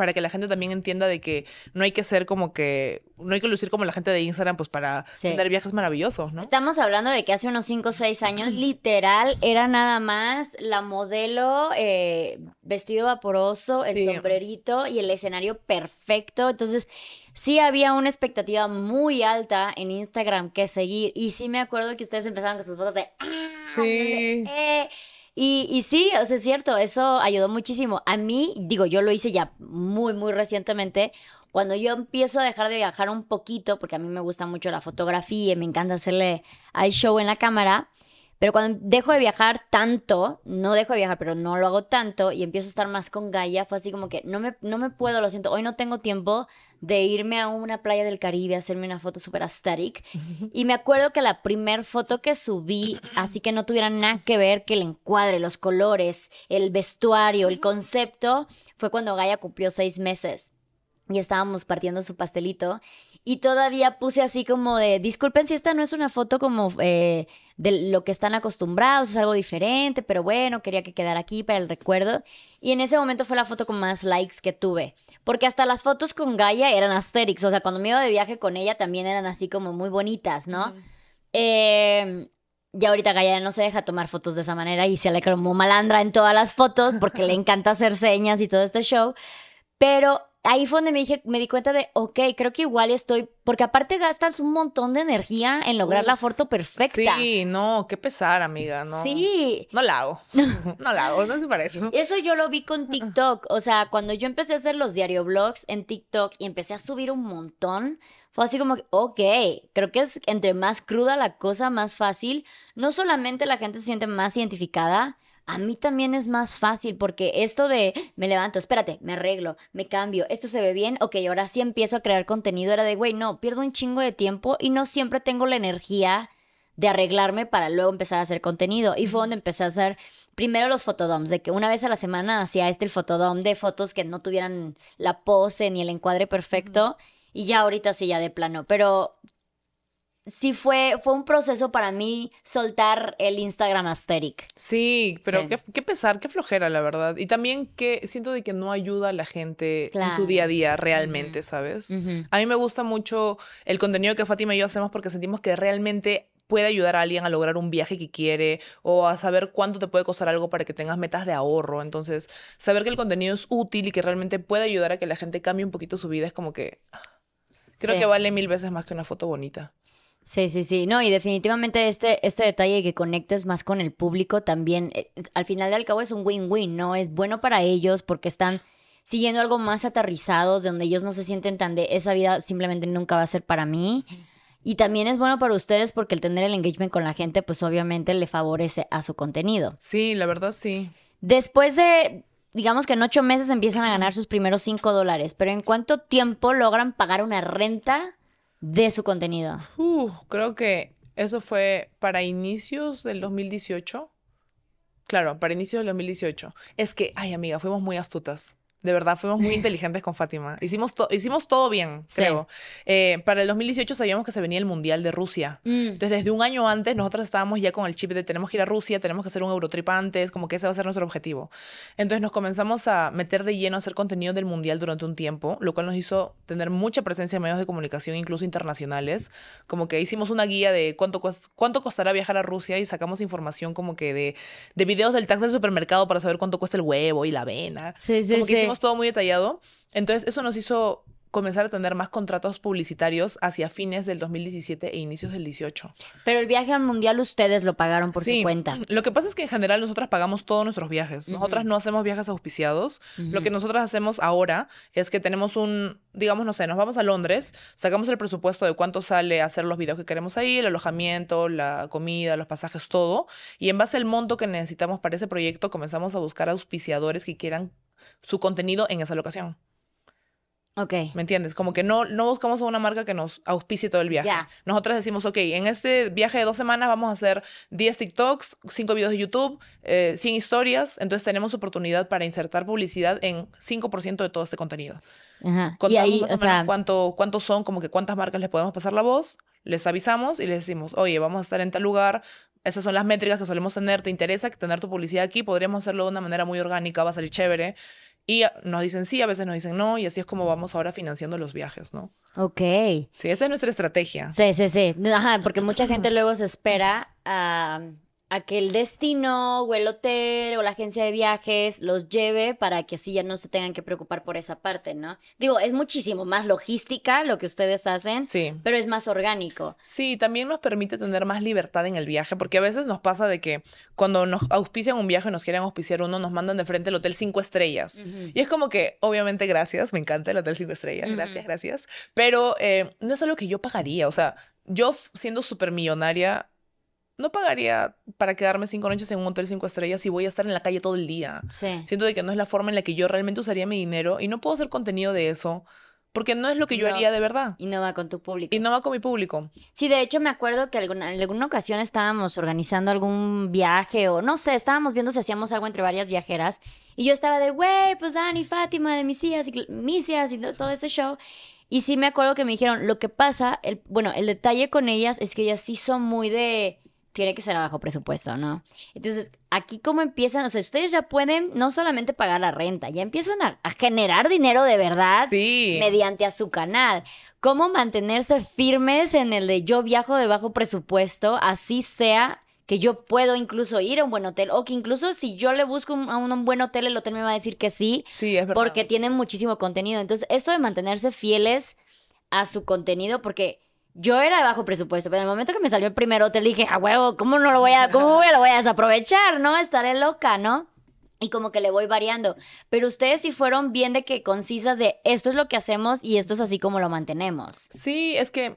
Speaker 2: para que la gente también entienda de que no hay que ser como que, no hay que lucir como la gente de Instagram, pues para tener viajes maravillosos, ¿no?
Speaker 1: Estamos hablando de que hace unos 5 o 6 años, literal, era nada más la modelo, eh, vestido vaporoso, el sombrerito y el escenario perfecto. Entonces, sí había una expectativa muy alta en Instagram que seguir. Y sí me acuerdo que ustedes empezaron con sus fotos de... ¡Ah!
Speaker 2: Sí.
Speaker 1: Eh". Y, y, sí, o sea, es cierto, eso ayudó muchísimo. A mí, digo, yo lo hice ya muy, muy recientemente. Cuando yo empiezo a dejar de viajar un poquito, porque a mí me gusta mucho la fotografía y me encanta hacerle al show en la cámara, pero cuando dejo de viajar tanto, no dejo de viajar, pero no lo hago tanto y empiezo a estar más con Gaia, fue así como que no me, no me puedo, lo siento, hoy no tengo tiempo de irme a una playa del Caribe a hacerme una foto súper aesthetic. Y me acuerdo que la primer foto que subí, así que no tuviera nada que ver que el encuadre, los colores, el vestuario, el concepto, fue cuando Gaia cumplió seis meses y estábamos partiendo su pastelito Y todavía puse así como de, disculpen si esta no es una foto como eh, de lo que están acostumbrados, es algo diferente, pero bueno, quería que quedara aquí para el recuerdo. Y en ese momento fue la foto con más likes que tuve. Porque hasta las fotos con Gaia eran Asterix, o sea, cuando me iba de viaje con ella también eran así como muy bonitas, ¿no? Eh, ya ahorita Gaia no se deja tomar fotos de esa manera y se le como malandra en todas las fotos porque le encanta hacer señas y todo este show. Pero ahí fue donde me, dije, me di cuenta de, ok, creo que igual estoy, porque aparte gastas un montón de energía en lograr la foto perfecta.
Speaker 2: Sí, no, qué pesar, amiga, no.
Speaker 1: Sí.
Speaker 2: No la hago. no la hago, no se parece.
Speaker 1: Eso yo lo vi con TikTok. O sea, cuando yo empecé a hacer los diario blogs en TikTok y empecé a subir un montón, fue así como, ok, creo que es entre más cruda la cosa, más fácil. No solamente la gente se siente más identificada, a mí también es más fácil porque esto de me levanto, espérate, me arreglo, me cambio, esto se ve bien, ok, ahora sí empiezo a crear contenido, era de, güey, no, pierdo un chingo de tiempo y no siempre tengo la energía de arreglarme para luego empezar a hacer contenido. Y fue donde empecé a hacer primero los fotodoms, de que una vez a la semana hacía este el fotodom de fotos que no tuvieran la pose ni el encuadre perfecto. Y ya ahorita sí, ya de plano. Pero sí fue, fue un proceso para mí soltar el Instagram aesthetic.
Speaker 2: Sí, pero
Speaker 1: Sí.
Speaker 2: Qué, qué pesar, qué flojera, la verdad. Y también que siento de que no ayuda a la gente en su día a día realmente, ¿sabes? A mí me gusta mucho el contenido que Fátima y yo hacemos porque sentimos que realmente puede ayudar a alguien a lograr un viaje que quiere o a saber cuánto te puede costar algo para que tengas metas de ahorro. Entonces, saber que el contenido es útil y que realmente puede ayudar a que la gente cambie un poquito su vida es como que ah, creo
Speaker 1: Sí.
Speaker 2: que vale mil veces más que una foto bonita.
Speaker 1: Sí, sí, sí. No, y definitivamente este, este detalle de que conectes más con el público también, eh, al final y al cabo es un win-win, ¿no? Es bueno para ellos porque están siguiendo algo más aterrizados, de donde ellos no se sienten tan de esa vida simplemente nunca va a ser para mí. Y también es bueno para ustedes porque el tener el engagement con la gente, pues obviamente le favorece a su contenido.
Speaker 2: Sí, la verdad sí.
Speaker 1: Después de, digamos que en ocho meses empiezan a ganar sus primeros cinco dólares, pero ¿en cuánto tiempo logran pagar una renta de su contenido?
Speaker 2: Creo que eso fue para inicios del 2018. Claro, para inicios del 2018. Es que, ay amiga, fuimos muy astutas. De verdad, fuimos muy inteligentes con Fátima. Hicimos, to- hicimos todo bien,
Speaker 1: Sí.
Speaker 2: creo. Eh, para el 2018 sabíamos que se venía el Mundial de Rusia.
Speaker 1: Mm.
Speaker 2: Entonces, desde un año antes, nosotros estábamos ya con el chip de tenemos que ir a Rusia, tenemos que hacer un Eurotrip antes, como que ese va a ser nuestro objetivo. Entonces, nos comenzamos a meter de lleno a hacer contenido del Mundial durante un tiempo, lo cual nos hizo tener mucha presencia en medios de comunicación, incluso internacionales. Como que hicimos una guía de cuánto, cuánto costará viajar a Rusia y sacamos información como que de, de videos del tax del supermercado para saber cuánto cuesta el huevo y la avena.
Speaker 1: Sí, sí,
Speaker 2: Como que
Speaker 1: sí.
Speaker 2: Hicimos todo muy detallado. Entonces, eso nos hizo comenzar a tener más contratos publicitarios hacia fines del 2017 e inicios del 18.
Speaker 1: Pero el viaje al mundial ustedes lo pagaron por
Speaker 2: Sí,
Speaker 1: su cuenta.
Speaker 2: Lo que pasa es que en general nosotras pagamos todos nuestros viajes. Nosotras no hacemos viajes auspiciados. Lo que nosotras hacemos ahora es que tenemos un, digamos, no sé, nos vamos a Londres, sacamos el presupuesto de cuánto sale hacer los videos que queremos ahí, el alojamiento, la comida, los pasajes, todo. Y en base al monto que necesitamos para ese proyecto, comenzamos a buscar auspiciadores que quieran su contenido en esa locación.
Speaker 1: Ok.
Speaker 2: ¿Me entiendes? Como que no, no buscamos a una marca que nos auspicie todo el viaje.
Speaker 1: Ya.
Speaker 2: Nosotras decimos, ok, en este viaje de dos semanas vamos a hacer 10 TikToks, 5 videos de YouTube, eh, 100 historias. Entonces tenemos oportunidad para insertar publicidad en 5% de todo este contenido.
Speaker 1: Ajá. Y
Speaker 2: Contamos
Speaker 1: ahí,
Speaker 2: más
Speaker 1: o
Speaker 2: o menos
Speaker 1: sea,
Speaker 2: cuánto, cuántos son, como que cuántas marcas les podemos pasar la voz, les avisamos y les decimos, oye, vamos a estar en tal lugar. Esas son las métricas que solemos tener. ¿Te interesa tener tu publicidad aquí? Podríamos hacerlo de una manera muy orgánica, va a salir chévere. Y nos dicen sí, a veces nos dicen no, y así es como vamos ahora financiando los viajes, ¿no?
Speaker 1: ok.
Speaker 2: Sí, esa es nuestra estrategia.
Speaker 1: Sí, sí, sí. Ajá, porque mucha gente luego se espera a, a que el destino o el hotel o la agencia de viajes los lleve para que así ya no se tengan que preocupar por esa parte, ¿no? Digo, es muchísimo más logística lo que ustedes hacen,
Speaker 2: Sí.
Speaker 1: pero es más orgánico.
Speaker 2: Sí, también nos permite tener más libertad en el viaje, porque a veces nos pasa de que cuando nos auspician un viaje, nos quieren auspiciar uno, nos mandan de frente el hotel cinco estrellas. Y es como que, obviamente, gracias, me encanta el hotel cinco estrellas, gracias, gracias. Pero eh, no es algo que yo pagaría. O sea, yo siendo súper millonaria, no pagaría para quedarme cinco noches en un hotel cinco estrellas si voy a estar en la calle todo el día.
Speaker 1: Sí.
Speaker 2: Siento de que no es la forma en la que yo realmente usaría mi dinero y no puedo hacer contenido de eso porque no es lo que yo
Speaker 1: No.
Speaker 2: haría de verdad.
Speaker 1: Y no va con tu público.
Speaker 2: Y no va con mi público.
Speaker 1: Sí, de hecho me acuerdo que alguna, en alguna ocasión estábamos organizando algún viaje o no sé, estábamos viendo si hacíamos algo entre varias viajeras y yo estaba de, güey, pues Dani, Fátima, de mis tías y mis tías y to- todo este show. Y sí me acuerdo que me dijeron, lo que pasa, el, bueno, el detalle con ellas es que ellas sí son muy de, tiene que ser a bajo presupuesto, ¿no? Entonces, aquí cómo empiezan, o sea, ustedes ya pueden no solamente pagar la renta, ya empiezan a, a generar dinero de verdad
Speaker 2: Sí.
Speaker 1: mediante a su canal. Cómo mantenerse firmes en el de yo viajo de bajo presupuesto, así sea que yo puedo incluso ir a un buen hotel o que incluso si yo le busco un- a un, un buen hotel, el hotel me va a decir que sí,
Speaker 2: Sí, es verdad.
Speaker 1: porque tienen muchísimo contenido. Entonces, esto de mantenerse fieles a su contenido, porque yo era de bajo presupuesto, pero en el momento que me salió el primer hotel dije, a huevo, ¿cómo no lo voy a, cómo voy a- lo voy a desaprovechar, no? Estaré loca, ¿no? Y como que le voy variando. Pero ustedes sí fueron bien de que concisas de esto es lo que hacemos y esto es así como lo mantenemos.
Speaker 2: Sí, es que,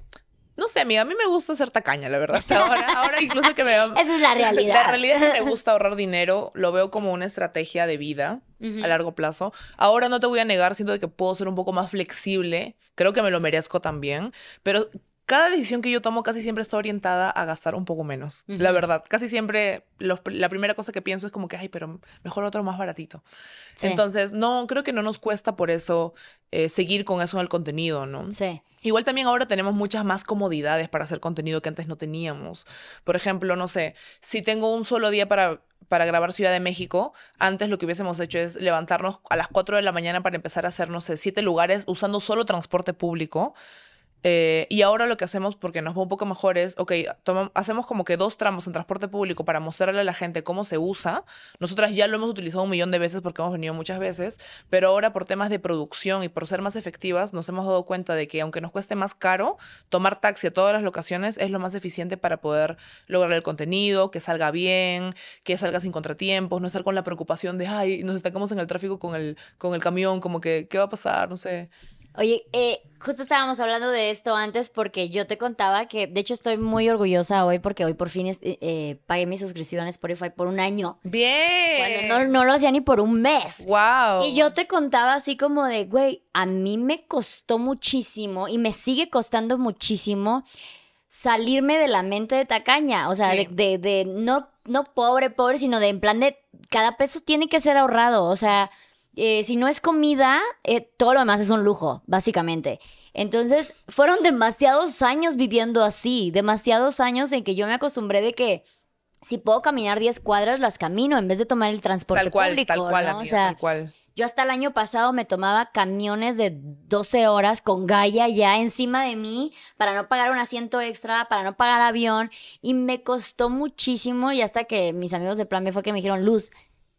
Speaker 2: no sé, amiga, a mí me gusta ser tacaña, la verdad, hasta ahora. Ahora incluso que me...
Speaker 1: Esa es la realidad.
Speaker 2: La realidad es que me gusta ahorrar dinero, lo veo como una estrategia de vida a largo plazo. Ahora no te voy a negar, siento de que puedo ser un poco más flexible, creo que me lo merezco también, pero cada decisión que yo tomo casi siempre está orientada a gastar un poco menos, la verdad. Casi siempre los- la primera cosa que pienso es como que, ay, pero mejor otro más baratito.
Speaker 1: Sí.
Speaker 2: Entonces, no, creo que no nos cuesta por eso eh, seguir con eso en el contenido, ¿no?
Speaker 1: Sí.
Speaker 2: Igual también ahora tenemos muchas más comodidades para hacer contenido que antes no teníamos. Por ejemplo, no sé, si tengo un solo día para, para grabar Ciudad de México, antes lo que hubiésemos hecho es levantarnos a las 4 de la mañana para empezar a hacer, no sé, siete lugares usando solo transporte público. Eh, y ahora lo que hacemos, porque nos va un poco mejor, es, ok, hacemos como que dos tramos en transporte público para mostrarle a la gente cómo se usa. Nosotras ya lo hemos utilizado un millón de veces porque hemos venido muchas veces, pero ahora por temas de producción y por ser más efectivas, nos hemos dado cuenta de que aunque nos cueste más caro, tomar taxi a todas las locaciones es lo más eficiente para poder lograr el contenido, que salga bien, que salga sin contratiempos, no estar con la preocupación de, ay, nos estancamos en el tráfico con el, con el camión, como que, ¿qué va a pasar? No sé.
Speaker 1: Oye, eh, justo estábamos hablando de esto antes porque yo te contaba que, de hecho, estoy muy orgullosa hoy porque hoy por fin es- eh, eh, pagué mi suscripción a Spotify por un año.
Speaker 2: Bien.
Speaker 1: Cuando no, no lo hacía ni por un mes.
Speaker 2: Wow.
Speaker 1: Y yo te contaba así como de, güey, a mí me costó muchísimo y me sigue costando muchísimo salirme de la mente de tacaña. O sea,
Speaker 2: Sí.
Speaker 1: de, de, de no, no pobre, pobre, sino de en plan de cada peso tiene que ser ahorrado. O sea, eh, si no es comida, eh, todo lo demás es un lujo, básicamente. Entonces, fueron demasiados años viviendo así, demasiados años en que yo me acostumbré de que si puedo caminar 10 cuadras, las camino en vez de tomar el transporte
Speaker 2: Tal cual,
Speaker 1: público.
Speaker 2: tal cual,
Speaker 1: ¿no?
Speaker 2: amiga,
Speaker 1: o sea,
Speaker 2: tal cual.
Speaker 1: yo hasta el año pasado me tomaba camiones de 12 horas con Gaia ya encima de mí para no pagar un asiento extra, para no pagar avión. Y me costó muchísimo y hasta que mis amigos de Plan B fue que me dijeron, Luz,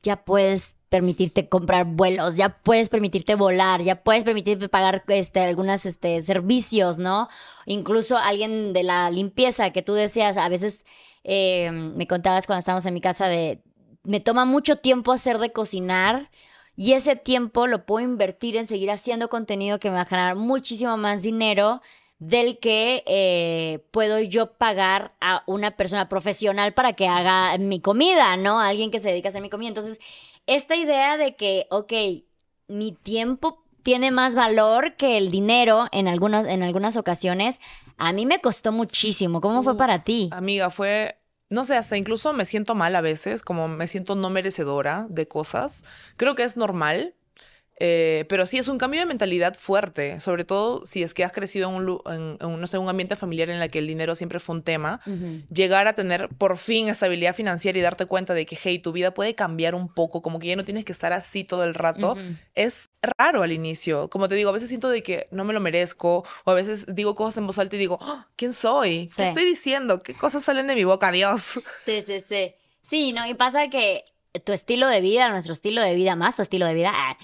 Speaker 1: ya puedes permitirte comprar vuelos, ya puedes permitirte volar, ya puedes permitirte pagar este, algunos este, servicios, ¿no? Incluso alguien de la limpieza que tú decías, a veces eh, me contabas cuando estábamos en mi casa de, me toma mucho tiempo hacer de cocinar y ese tiempo lo puedo invertir en seguir haciendo contenido que me va a generar muchísimo más dinero del que eh, puedo yo pagar a una persona profesional para que haga mi comida, ¿no? Alguien que se dedica a hacer mi comida. Entonces, esta idea de que, ok, mi tiempo tiene más valor que el dinero en, algunos, en algunas ocasiones, a mí me costó muchísimo. ¿Cómo fue para ti?
Speaker 2: Amiga, fue, no sé, hasta incluso me siento mal a veces, como me siento no merecedora de cosas. Creo que es normal, eh, pero sí es un cambio de mentalidad fuerte, sobre todo si es que has crecido en un, en- en no sé, un ambiente familiar en el que el dinero siempre fue un tema. Llegar a tener por fin estabilidad financiera y darte cuenta de que, hey, tu vida puede cambiar un poco, como que ya no tienes que estar así todo el rato, es raro al inicio. Como te digo, a veces siento de que no me lo merezco, o a veces digo cosas en voz alta y digo, "Ah, ¿quién soy?
Speaker 1: Sí.
Speaker 2: ¿Qué estoy diciendo? ¿Qué cosas salen de mi boca? Dios.
Speaker 1: Sí, sí, sí. Sí, ¿no? Y pasa que tu estilo de vida, nuestro estilo de vida, más tu estilo de vida, ah,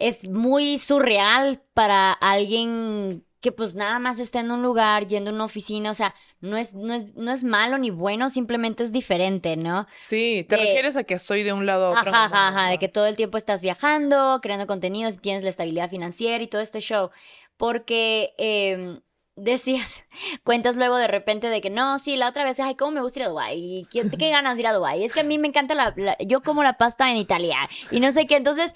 Speaker 1: es muy surreal para alguien que pues nada más está en un lugar, yendo a una oficina, o sea, no es, no es, no es malo ni bueno, simplemente es diferente, ¿no?
Speaker 2: Sí, te refieres a que estoy de un lado a otro.
Speaker 1: Ajá, ajá, de que todo el tiempo estás viajando, creando contenidos, y tienes la estabilidad financiera y todo este show. Porque eh, decías, cuentas luego de repente de que no, sí, la otra vez, ay, cómo me gusta ir a Dubái, qué, qué ganas de ir a Dubái. Es que a mí me encanta la, la- yo como la pasta en Italia y no sé qué. Entonces,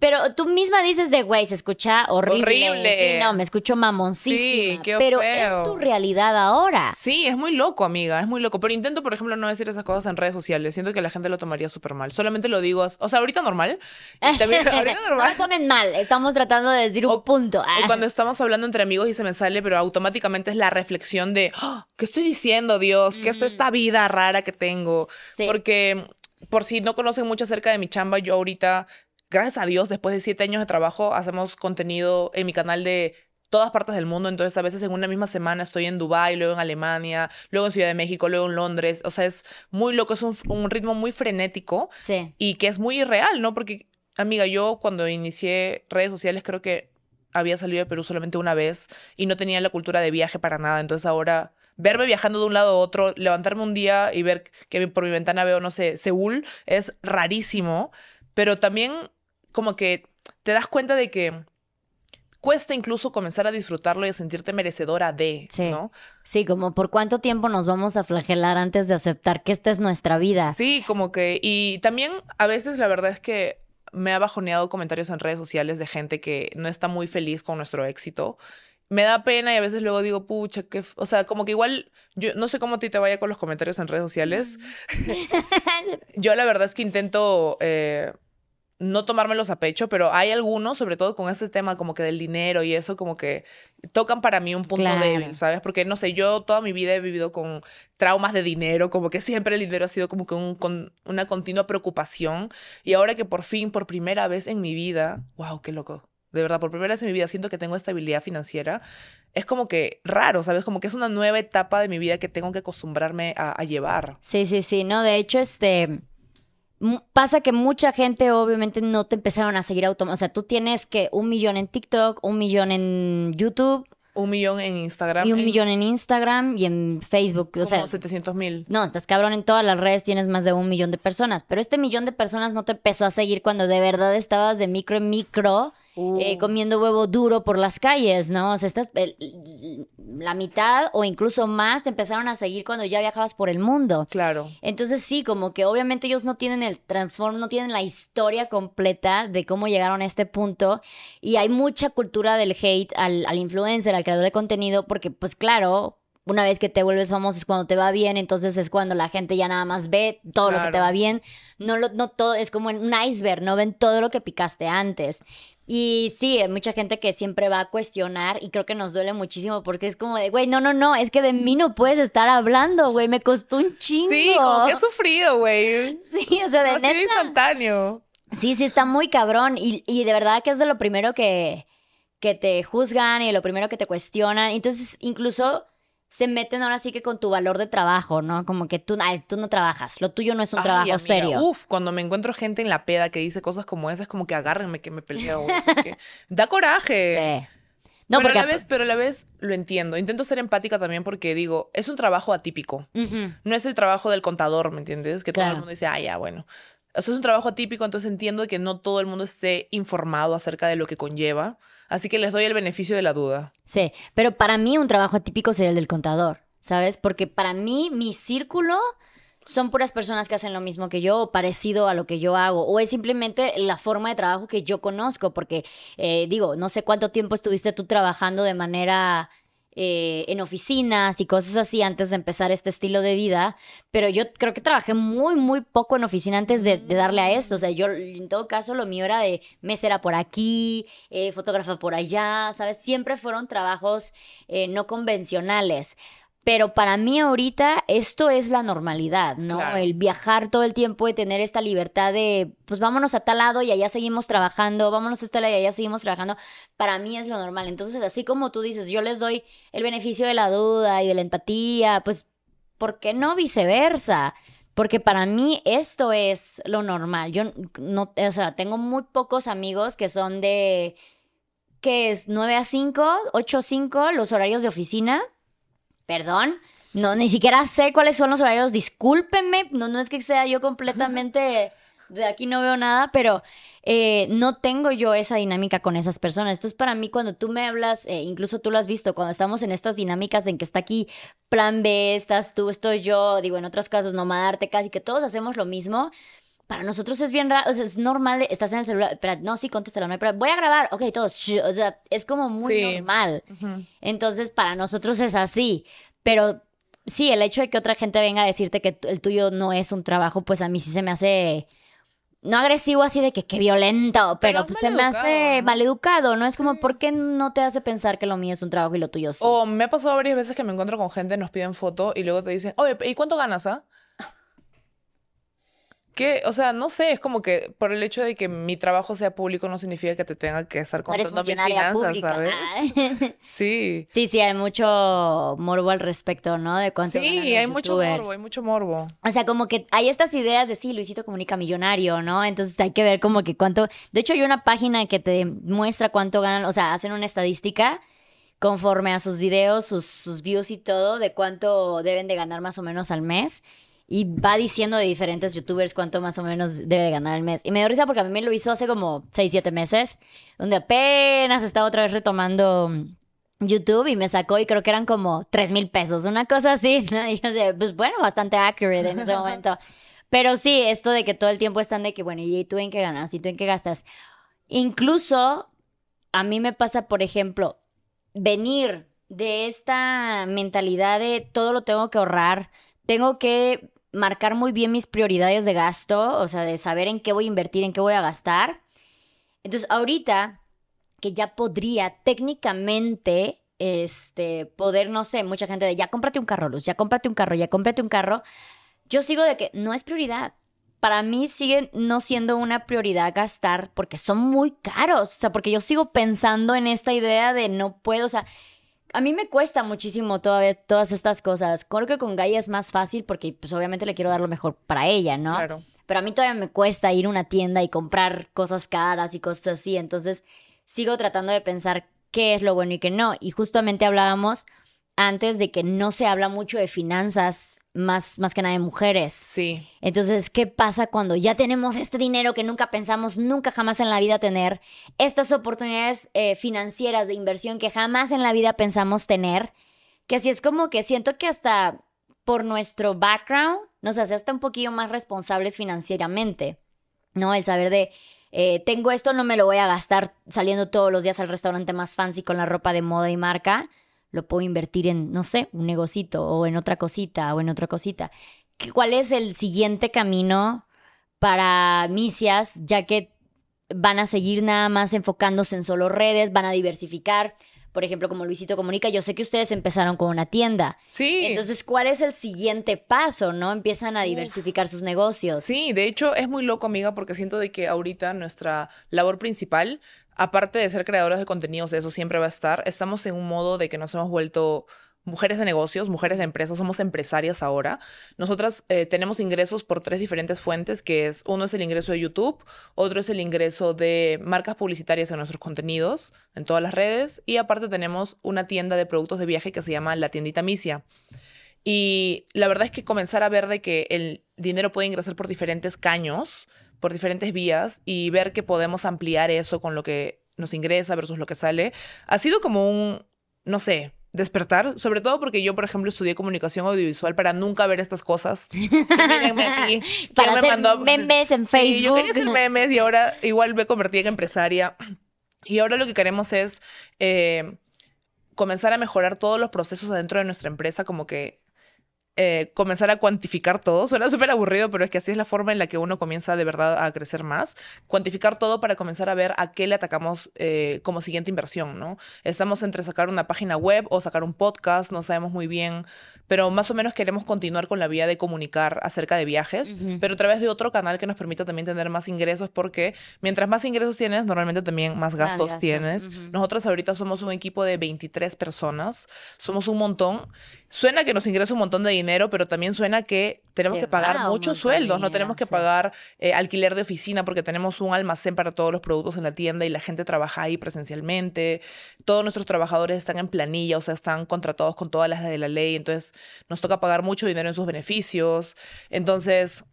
Speaker 1: Pero tú misma dices de, güey, se escucha horrible.
Speaker 2: Horrible.
Speaker 1: Sí, no, me escucho mamoncísima.
Speaker 2: Sí, qué
Speaker 1: pero
Speaker 2: feo.
Speaker 1: es tu realidad ahora.
Speaker 2: Sí, es muy loco, amiga, es muy loco. Pero intento, por ejemplo, no decir esas cosas en redes sociales. Siento que la gente lo tomaría súper mal. Solamente lo digo, o sea, ahorita normal. Y también, ahorita
Speaker 1: no
Speaker 2: normal.
Speaker 1: lo tomen mal, estamos tratando de decir un punto.
Speaker 2: O
Speaker 1: Ah.
Speaker 2: cuando estamos hablando entre amigos y se me sale, pero automáticamente es la reflexión de, "Ah, ¿qué estoy diciendo, Dios? ¿Qué es esta vida rara que tengo?
Speaker 1: Sí.
Speaker 2: Porque, por si no conocen mucho acerca de mi chamba, yo ahorita, gracias a Dios, después de siete años de trabajo, hacemos contenido en mi canal de todas partes del mundo. Entonces, a veces en una misma semana estoy en Dubái, luego en Alemania, luego en Ciudad de México, luego en Londres. O sea, es muy loco, es un, un ritmo muy frenético
Speaker 1: Sí.
Speaker 2: y que es muy irreal, ¿no? Porque, amiga, yo cuando inicié redes sociales creo que había salido de Perú solamente una vez y no tenía la cultura de viaje para nada. Entonces ahora verme viajando de un lado a otro, levantarme un día y ver que por mi ventana veo, no sé, Seúl, es rarísimo, pero también como que te das cuenta de que cuesta incluso comenzar a disfrutarlo y a sentirte merecedora de,
Speaker 1: Sí.
Speaker 2: ¿no?
Speaker 1: Sí, como por cuánto tiempo nos vamos a flagelar antes de aceptar que esta es nuestra vida.
Speaker 2: Sí, como que, y también a veces la verdad es que me ha bajoneado comentarios en redes sociales de gente que no está muy feliz con nuestro éxito. Me da pena y a veces luego digo, pucha, que, o sea, como que igual, yo no sé cómo a ti te vaya con los comentarios en redes sociales. Yo la verdad es que intento eh, no tomármelos a pecho, pero hay algunos, sobre todo con ese tema como que del dinero y eso, como que tocan para mí un punto
Speaker 1: Claro.
Speaker 2: débil, ¿sabes? Porque no sé, yo toda mi vida he vivido con traumas de dinero, como que siempre el dinero ha sido como que un- con una continua preocupación. Y ahora que por fin, por primera vez en mi vida, wow, qué loco. De verdad, por primera vez en mi vida siento que tengo estabilidad financiera. Es como que raro, ¿sabes? Como que es una nueva etapa de mi vida que tengo que acostumbrarme a, a llevar.
Speaker 1: Sí, sí, sí, no, de hecho, este, pasa que mucha gente obviamente no te empezaron a seguir automáticamente, o sea, tú tienes que un millón en TikTok, un millón en YouTube
Speaker 2: Un millón en Instagram.
Speaker 1: y un
Speaker 2: en
Speaker 1: millón en Instagram y en Facebook, o sea,
Speaker 2: 700 mil.
Speaker 1: no, estás cabrón en todas las redes, tienes más de un millón de personas, pero este millón de personas no te empezó a seguir cuando de verdad estabas de micro en micro
Speaker 2: Uh.
Speaker 1: eh, comiendo huevo duro por las calles, ¿no? O sea, estás, el- la mitad o incluso más te empezaron a seguir cuando ya viajabas por el mundo.
Speaker 2: Claro.
Speaker 1: Entonces sí, como que obviamente ellos no tienen el transform, no tienen la historia completa de cómo llegaron a este punto y hay mucha cultura del hate al, al influencer, al creador de contenido, porque pues claro, una vez que te vuelves famoso es cuando te va bien, entonces es cuando la gente ya nada más ve todo lo que te va bien, no, lo, no todo, es como un iceberg, no ven todo lo que picaste antes. Y sí, hay mucha gente que siempre va a cuestionar y creo que nos duele muchísimo porque es como de, güey, no, no, no, es que de mí no puedes estar hablando, güey, me costó un chingo.
Speaker 2: Sí, como que he sufrido, güey.
Speaker 1: Sí, o sea, de
Speaker 2: sido
Speaker 1: neta.
Speaker 2: instantáneo.
Speaker 1: Sí, sí, está muy cabrón. Y, y de verdad que es de lo primero que, que te juzgan y de lo primero que te cuestionan. Entonces, incluso se meten ahora sí que con tu valor de trabajo, ¿no? Como que tú, ay, tú no trabajas, lo tuyo no es un
Speaker 2: Ay,
Speaker 1: trabajo
Speaker 2: amiga,
Speaker 1: serio.
Speaker 2: Uf, cuando me encuentro gente en la peda que dice cosas como esas, como que agárrenme que me peleo. porque da coraje.
Speaker 1: Sí. No,
Speaker 2: pero,
Speaker 1: porque...
Speaker 2: a la vez, pero a la vez lo entiendo. Intento ser empática también porque digo, es un trabajo atípico. No es el trabajo del contador, ¿me entiendes? Que todo el mundo dice, ah, ya, bueno. O sea, es un trabajo atípico, entonces entiendo que no todo el mundo esté informado acerca de lo que conlleva. Así que les doy el beneficio de la duda.
Speaker 1: Sí, pero para mí un trabajo atípico sería el del contador, ¿sabes? Porque para mí mi círculo son puras personas que hacen lo mismo que yo o parecido a lo que yo hago, o es simplemente la forma de trabajo que yo conozco, porque eh, digo, no sé cuánto tiempo estuviste tú trabajando de manera... eh, en oficinas y cosas así antes de empezar este estilo de vida, pero yo creo que trabajé muy, muy poco en oficina antes de, darle a esto. O sea, yo en todo caso lo mío era de mesera por aquí, eh, fotógrafa por allá, ¿sabes? Siempre fueron trabajos eh, no convencionales. Pero para mí ahorita esto es la normalidad, ¿no?
Speaker 2: Claro.
Speaker 1: El viajar todo el tiempo y tener esta libertad de, pues vámonos a tal lado y allá seguimos trabajando, vámonos a este lado y allá seguimos trabajando, para mí es lo normal. Entonces, así como tú dices, yo les doy el beneficio de la duda y de la empatía, pues, ¿por qué no viceversa? Porque para mí esto es lo normal. Yo no, o sea, tengo muy pocos amigos que son de, ¿qué es? 9 a 5, 8 a 5, los horarios de oficina. Perdón. No, ni siquiera sé cuáles son los horarios. Discúlpenme. No, no es que sea yo completamente de aquí no veo nada, pero eh, no tengo yo esa dinámica con esas personas. Entonces, para mí, cuando tú me hablas, eh, incluso tú lo has visto, cuando estamos en estas dinámicas en que está aquí plan B, estás tú, estoy yo, digo, en otros casos, nomadarte casi, que todos hacemos lo mismo. Para nosotros es bien raro, o sea, es normal, estás en el celular, espera, no, sí, contéstalo, no problema, voy a grabar, ok, todo, shh, o sea, es como muy
Speaker 2: Sí.
Speaker 1: normal. Entonces, para nosotros es así, pero sí, el hecho de que otra gente venga a decirte que el tuyo no es un trabajo, pues a mí sí se me hace, no agresivo así de que qué violento, pero,
Speaker 2: Pero es
Speaker 1: pues se me hace
Speaker 2: maleducado, ¿no?
Speaker 1: Es como. ¿por qué no te hace pensar que lo mío es un trabajo y lo tuyo sí?
Speaker 2: O me ha pasado varias veces que me encuentro con gente, nos piden foto y luego te dicen, oye, ¿y cuánto ganas, ah? Que, o sea, no sé, es como que por el hecho de que mi trabajo sea público no significa que te tenga que estar contando mis finanzas,
Speaker 1: pública.
Speaker 2: ¿sabes? Sí.
Speaker 1: Sí, sí, hay mucho morbo al respecto, ¿no? De cuánto
Speaker 2: Sí, hay mucho morbo, hay mucho morbo.
Speaker 1: O sea, como que hay estas ideas de sí, Luisito comunica millonario, ¿no? Entonces hay que ver como que cuánto. De hecho, hay una página que te muestra cuánto ganan, o sea, hacen una estadística conforme a sus videos, sus, sus views y todo, de cuánto deben de ganar más o menos al mes. Y va diciendo de diferentes youtubers cuánto más o menos debe de ganar al mes. Y me dio risa porque a mí me lo hizo hace como 6, 7 meses, donde apenas estaba otra vez retomando mm, YouTube y me sacó y creo que eran como 3 mil pesos, una cosa así, ¿no? Y yo decía, pues bueno, bastante accurate en ese momento. Pero sí, esto de que todo el tiempo están de que, bueno, ¿y tú en qué ganas? ¿Y tú en qué gastas? Incluso a mí me pasa, por ejemplo, venir de esta mentalidad de todo lo tengo que ahorrar, tengo que marcar muy bien mis prioridades de gasto, o sea, de saber en qué voy a invertir, en qué voy a gastar. Entonces, ahorita que ya podría técnicamente este poder, no sé, mucha gente de ya cómprate un carro, Luz, ya cómprate un carro, ya cómprate un carro. Yo sigo de que no es prioridad. Para mí sigue no siendo una prioridad gastar porque son muy caros. O sea, porque yo sigo pensando en esta idea de no puedo, o sea, a mí me cuesta muchísimo todavía todas estas cosas. Creo que con Gaia es más fácil porque pues obviamente le quiero dar lo mejor para ella, ¿no?
Speaker 2: Claro.
Speaker 1: Pero a mí todavía me cuesta ir a una tienda y comprar cosas caras y cosas así. Entonces sigo tratando de pensar qué es lo bueno y qué no. Y justamente hablábamos antes de que no se habla mucho de finanzas, más, más que nada de mujeres.
Speaker 2: Sí.
Speaker 1: Entonces, ¿qué pasa cuando ya tenemos este dinero que nunca pensamos, nunca jamás en la vida tener? Estas oportunidades eh, financieras de inversión que jamás en la vida pensamos tener. Que así es como que siento que hasta por nuestro background nos hace hasta un poquillo más responsables financieramente, ¿no? El saber de, eh, tengo esto, no me lo voy a gastar saliendo todos los días al restaurante más fancy con la ropa de moda y marca, lo puedo invertir en, no sé, un negocito o en otra cosita o en otra cosita. ¿Qué- ¿Cuál es el siguiente camino para Misias, ya que van a seguir nada más enfocándose en solo redes, van a diversificar? Por ejemplo, como Luisito Comunica, yo sé que ustedes empezaron con una tienda.
Speaker 2: Sí.
Speaker 1: Entonces, ¿cuál es el siguiente paso, no? Empiezan a
Speaker 2: Uf.
Speaker 1: diversificar sus negocios.
Speaker 2: Sí, de hecho es muy loco, amiga, porque siento de que ahorita nuestra labor principal, aparte de ser creadoras de contenidos, eso siempre va a estar, estamos en un modo de que nos hemos vuelto mujeres de negocios, mujeres de empresas, somos empresarias ahora. Nosotras eh, tenemos ingresos por tres diferentes fuentes, que es, uno es el ingreso de YouTube, otro es el ingreso de marcas publicitarias en nuestros contenidos, en todas las redes, y aparte tenemos una tienda de productos de viaje que se llama La Tiendita Misia. Y la verdad es que comenzar a ver de que el dinero puede ingresar por diferentes caños, por diferentes vías, y ver que podemos ampliar eso con lo que nos ingresa versus lo que sale, ha sido como un, no sé, despertar, sobre todo porque yo, por ejemplo, estudié comunicación audiovisual para nunca ver estas cosas. Aquí, ¿quién
Speaker 1: Para
Speaker 2: me
Speaker 1: hacer
Speaker 2: mandó?
Speaker 1: memes en
Speaker 2: Sí, yo quería
Speaker 1: Facebook.
Speaker 2: hacer memes y ahora igual me convertí en empresaria. Y ahora lo que queremos es eh, comenzar a mejorar todos los procesos adentro de nuestra empresa, como que eh, comenzar a cuantificar todo. Suena súper aburrido, pero es que así es la forma en la que uno comienza de verdad a crecer más. Cuantificar todo para comenzar a ver a qué le atacamos eh, como siguiente inversión, ¿no? Estamos entre sacar una página web o sacar un podcast, no sabemos muy bien, pero más o menos queremos continuar con la vía de comunicar acerca de viajes,
Speaker 1: Ujú.
Speaker 2: pero a través de otro canal que nos permita también tener más ingresos, porque mientras más ingresos tienes, normalmente también más gastos,
Speaker 1: gastos,
Speaker 2: tienes.
Speaker 1: ujú.
Speaker 2: Nosotros ahorita somos un equipo de 23 personas, somos un montón. Suena que nos ingresa un montón de dinero, pero también suena que tenemos
Speaker 1: Se
Speaker 2: que pagar muchos sueldos, no
Speaker 1: dinero,
Speaker 2: tenemos que
Speaker 1: sí.
Speaker 2: pagar eh, alquiler de oficina porque tenemos un almacén para todos los productos en la tienda y la gente trabaja ahí presencialmente. Todos nuestros trabajadores están en planilla, o sea, están contratados con todas las de la ley, entonces nos toca pagar mucho dinero en sus beneficios. Entonces,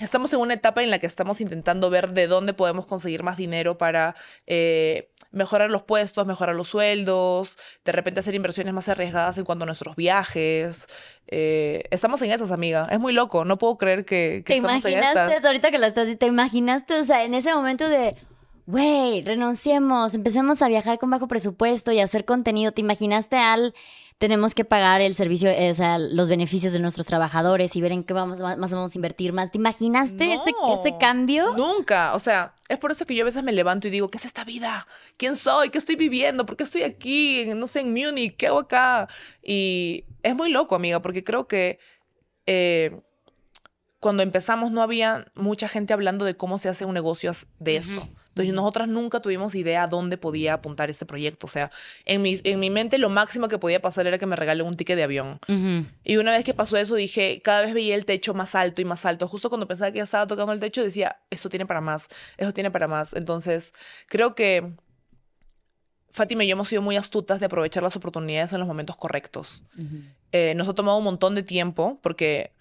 Speaker 2: Estamos en una etapa en la que estamos intentando ver de dónde podemos conseguir más dinero para eh, mejorar los puestos, mejorar los sueldos, de repente hacer inversiones más arriesgadas en cuanto a nuestros viajes. eh, estamos en esas, amiga. Es muy loco. No puedo creer que, que
Speaker 1: ¿Te
Speaker 2: estamos en
Speaker 1: imaginaste,
Speaker 2: estas.
Speaker 1: ahorita que lo estás, te imaginaste, o sea, en ese momento de, güey, renunciemos, empecemos a viajar con bajo presupuesto y a hacer contenido, ¿te imaginaste al, tenemos que pagar el servicio, eh, o sea, los beneficios de nuestros trabajadores y ver en qué vamos, más más vamos a invertir más? ¿Te imaginaste ese,
Speaker 2: No,
Speaker 1: ese cambio?
Speaker 2: Nunca. O sea, es por eso que yo a veces me levanto y digo, ¿qué es esta vida? ¿Quién soy? ¿Qué estoy viviendo? ¿Por qué estoy aquí? En- No sé, en Múnich. ¿Qué hago acá? Y es muy loco, amiga, porque creo que eh, cuando empezamos no había mucha gente hablando de cómo se hace un negocio de esto. Entonces, nosotras nunca tuvimos idea dónde podía apuntar este proyecto. O sea, en mi, en mi mente lo máximo que podía pasar era que me regalen un ticket de avión. Y una vez que pasó eso, dije, cada vez veía el techo más alto y más alto. Justo cuando pensaba que ya estaba tocando el techo, decía, esto tiene para más, esto tiene para más. Entonces, creo que Fátima y yo hemos sido muy astutas de aprovechar las oportunidades en los momentos correctos. Eh, nos ha tomado un montón de tiempo porque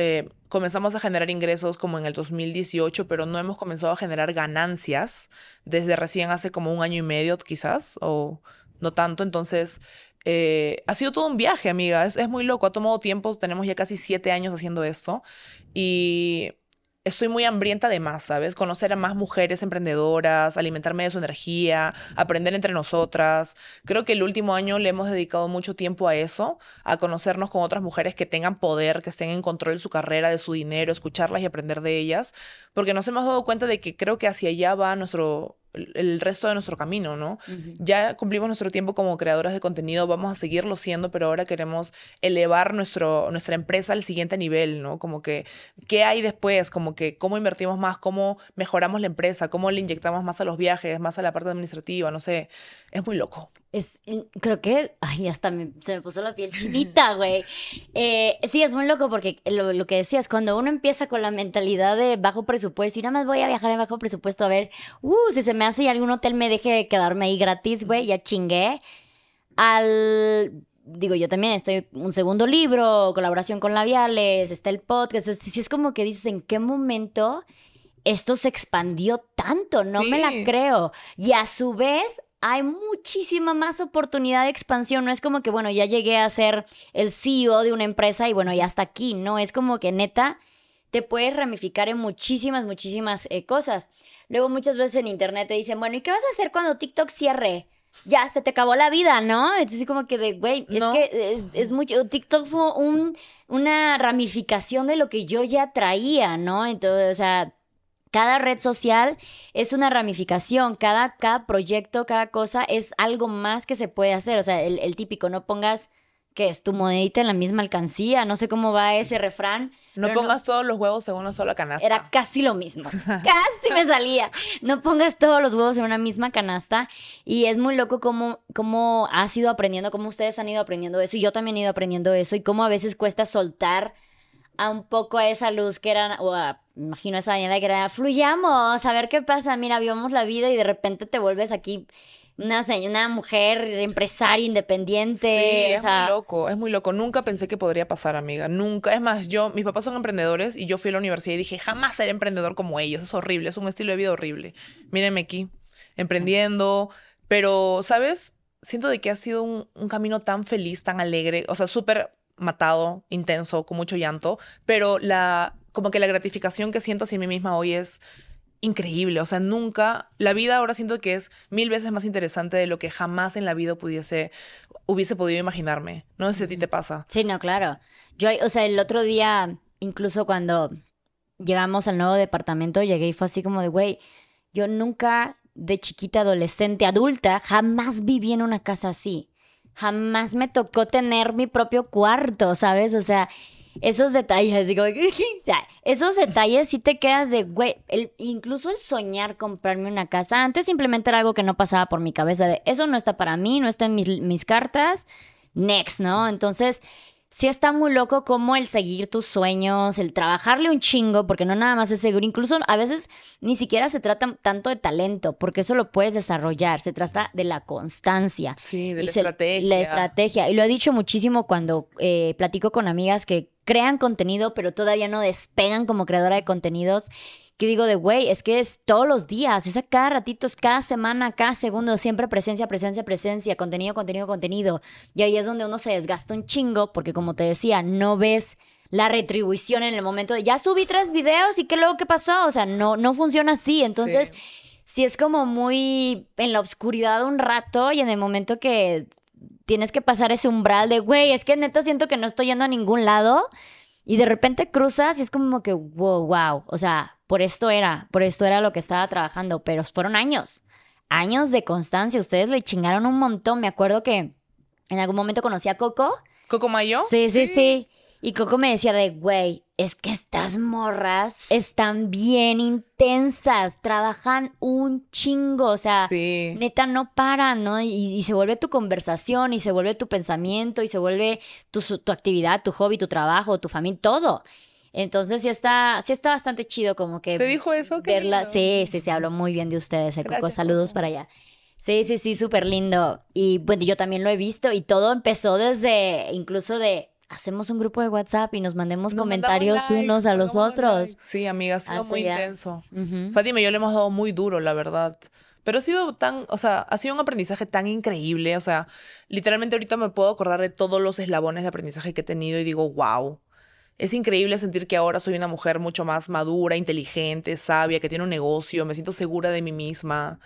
Speaker 2: eh, comenzamos a generar ingresos como en el 2018, pero no hemos comenzado a generar ganancias desde recién hace como un año y medio quizás, o no tanto. Entonces, eh, ha sido todo un viaje, amiga. Es, es muy loco, ha tomado tiempo. Tenemos ya casi siete años haciendo esto y estoy muy hambrienta de más, ¿sabes? Conocer a más mujeres emprendedoras, alimentarme de su energía, aprender entre nosotras. Creo que el último año le hemos dedicado mucho tiempo a eso, a conocernos con otras mujeres que tengan poder, que estén en control de su carrera, de su dinero, escucharlas y aprender de ellas, porque nos hemos dado cuenta de que creo que hacia allá va nuestro el resto de nuestro camino, ¿no? Ya cumplimos nuestro tiempo como creadoras de contenido, vamos a seguirlo siendo, pero ahora queremos elevar nuestro, nuestra empresa al siguiente nivel, ¿no? Como que, ¿qué hay después? Como que, ¿cómo invertimos más? ¿Cómo mejoramos la empresa? ¿Cómo le inyectamos más a los viajes, más a la parte administrativa? No sé, es muy loco.
Speaker 1: Es, creo que, ay, hasta me- se me puso la piel chinita, güey. Eh, sí, es muy loco porque lo, lo que decías, cuando uno empieza con la mentalidad de bajo presupuesto y nada más voy a viajar en bajo presupuesto a ver, uh, si se me hace y algún hotel me deje quedarme ahí gratis, güey, ya chingué. Al, digo, yo también estoy un segundo libro, colaboración con Labiales, está el podcast, sí es como que dices, ¿en qué momento esto se expandió tanto? No me la creo. Y a su vez, hay muchísima más oportunidad de expansión. No es como que, bueno, ya llegué a ser el CEO de una empresa y bueno, ya está aquí. No, es como que neta, te puedes ramificar en muchísimas, muchísimas eh, cosas. Luego muchas veces en internet te dicen, bueno, ¿y qué vas a hacer cuando TikTok cierre? Ya, se te acabó la vida, ¿no? Entonces como que de, güey,
Speaker 2: No.
Speaker 1: es que es, es mucho, TikTok fue un, una ramificación de lo que yo ya traía, ¿no? Entonces, o sea, cada red social es una ramificación, cada, cada proyecto, cada cosa es algo más que se puede hacer. O sea, el, el típico, no pongas que es tu monedita en la misma alcancía, no sé cómo va ese refrán.
Speaker 2: No pongas todos los huevos en una sola canasta.
Speaker 1: Era casi lo mismo. Casi me salía. No pongas todos los huevos en una misma canasta. Y es muy loco cómo, cómo has ido aprendiendo, cómo ustedes han ido aprendiendo eso. Y yo también he ido aprendiendo eso. Y cómo a veces cuesta soltar a un poco a esa luz que era, o a, me imagino esa mañana que era, fluyamos, a ver qué pasa. Mira, vivamos la vida y de repente te vuelves aquí una, una mujer empresaria independiente.
Speaker 2: Sí,
Speaker 1: o
Speaker 2: es
Speaker 1: sea,
Speaker 2: muy loco, es muy loco. Nunca pensé que podría pasar, amiga. Nunca. Es más, yo, mis papás son emprendedores y yo fui a la universidad y dije, jamás seré emprendedor como ellos. Es horrible, es un estilo de vida horrible. Mírenme aquí, emprendiendo. Pero, ¿sabes? Siento de que ha sido un, un camino tan feliz, tan alegre. O sea, súper matado, intenso, con mucho llanto. Pero la, como que la gratificación que siento hacia mí misma hoy es increíble. O sea, nunca, la vida ahora siento que es mil veces más interesante de lo que jamás en la vida pudiese, hubiese podido imaginarme. No sé si a ti te pasa.
Speaker 1: Sí, no, claro. Yo, o sea, el otro día, incluso cuando llegamos al nuevo departamento, llegué y fue así como de, güey, yo nunca de chiquita, adolescente, adulta, jamás viví en una casa así. Jamás me tocó tener mi propio cuarto, ¿sabes? O sea, esos detalles, digo, esos detalles sí te quedas de, güey, el- incluso el soñar comprarme una casa, antes simplemente era algo que no pasaba por mi cabeza, de, eso no está para mí, no está en mis cartas, next, ¿no? Entonces, sí está muy loco como el seguir tus sueños, el trabajarle un chingo, porque no nada más es seguro, incluso a veces ni siquiera se trata tanto de talento, porque eso lo puedes desarrollar, se trata de la constancia.
Speaker 2: Sí, de
Speaker 1: Y
Speaker 2: la
Speaker 1: se-
Speaker 2: estrategia.
Speaker 1: La estrategia. Y lo he dicho muchísimo cuando eh, platico con amigas que crean contenido, pero todavía no despegan como creadora de contenidos. Que digo de, güey, es que es todos los días, es a cada ratito, es cada semana, cada segundo, siempre presencia, presencia, presencia, contenido, contenido, contenido. Y ahí es donde uno se desgasta un chingo, porque como te decía, no ves la retribución en el momento de, ya subí tres videos y qué luego qué pasó, o sea, no, no funciona así. Entonces, sí. es como muy en la oscuridad un rato y en el momento que tienes que pasar ese umbral de, güey, es que neta siento que no estoy yendo a ningún lado. Y de repente cruzas y es como que, wow, wow. O sea, por esto era, por esto era lo que estaba trabajando, pero fueron años, años de constancia. Ustedes le chingaron un montón. Me acuerdo que en algún momento conocí a Coco.
Speaker 2: ¿Coco Mayo?
Speaker 1: Sí, sí, sí. Y Coco me decía de, güey, es que estas morras están bien intensas, trabajan un chingo, o sea, neta no paran, ¿no? Y, se vuelve tu conversación, y se vuelve tu pensamiento, y se vuelve tu, tu actividad, tu hobby, tu trabajo, tu familia, todo. Entonces sí está, sí está bastante chido como que...
Speaker 2: ¿Te dijo eso?
Speaker 1: Verla, sí, sí, se habló muy bien de ustedes, el Coco. Saludos para allá. Sí, sí, sí, súper lindo. Y bueno, yo también lo he visto y todo empezó desde, incluso de, hacemos un grupo de WhatsApp y nos mandemos comentarios unos a los otros.
Speaker 2: Sí, amiga, ha sido muy intenso. Fátima y yo le hemos dado muy duro, la verdad. Pero ha sido tan, o sea, ha sido un aprendizaje tan increíble. O sea, literalmente ahorita me puedo acordar de todos los eslabones de aprendizaje que he tenido y digo, wow. Es increíble sentir que ahora soy una mujer mucho más madura, inteligente, sabia, que tiene un negocio, me siento segura de mí misma.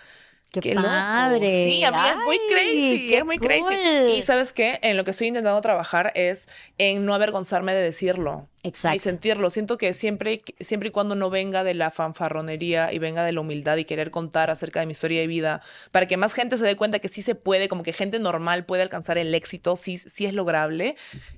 Speaker 1: Qué, padre.
Speaker 2: Sí, amiga, es muy crazy, es muy crazy. Y sabes qué, en lo que estoy intentando trabajar es en no avergonzarme de decirlo.
Speaker 1: Exacto.
Speaker 2: Y sentirlo. Siento que siempre, siempre y cuando no venga de la fanfarronería y venga de la humildad y querer contar acerca de mi historia de vida, para que más gente se dé cuenta que sí se puede, como que gente normal puede alcanzar el éxito, sí, sí es lograble,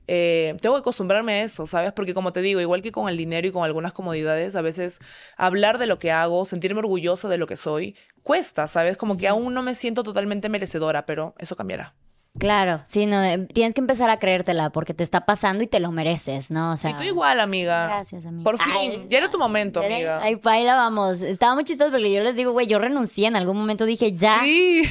Speaker 2: eh, tengo que acostumbrarme a eso, ¿sabes? Porque como te digo, igual que con el dinero y con algunas comodidades, a veces hablar de lo que hago, sentirme orgullosa de lo que soy, cuesta, ¿sabes? Como que aún no me siento totalmente merecedora, pero eso cambiará.
Speaker 1: Claro, sí, no, eh, tienes que empezar a creértela porque te está pasando y te lo mereces, ¿no? O sea,
Speaker 2: y tú igual, amiga.
Speaker 1: Gracias, amiga.
Speaker 2: Por fin, ya era tu momento, amiga.
Speaker 1: Ahí, ahí la vamos. Estaba muy chistoso porque yo les digo, güey, yo renuncié en algún momento, dije, ya,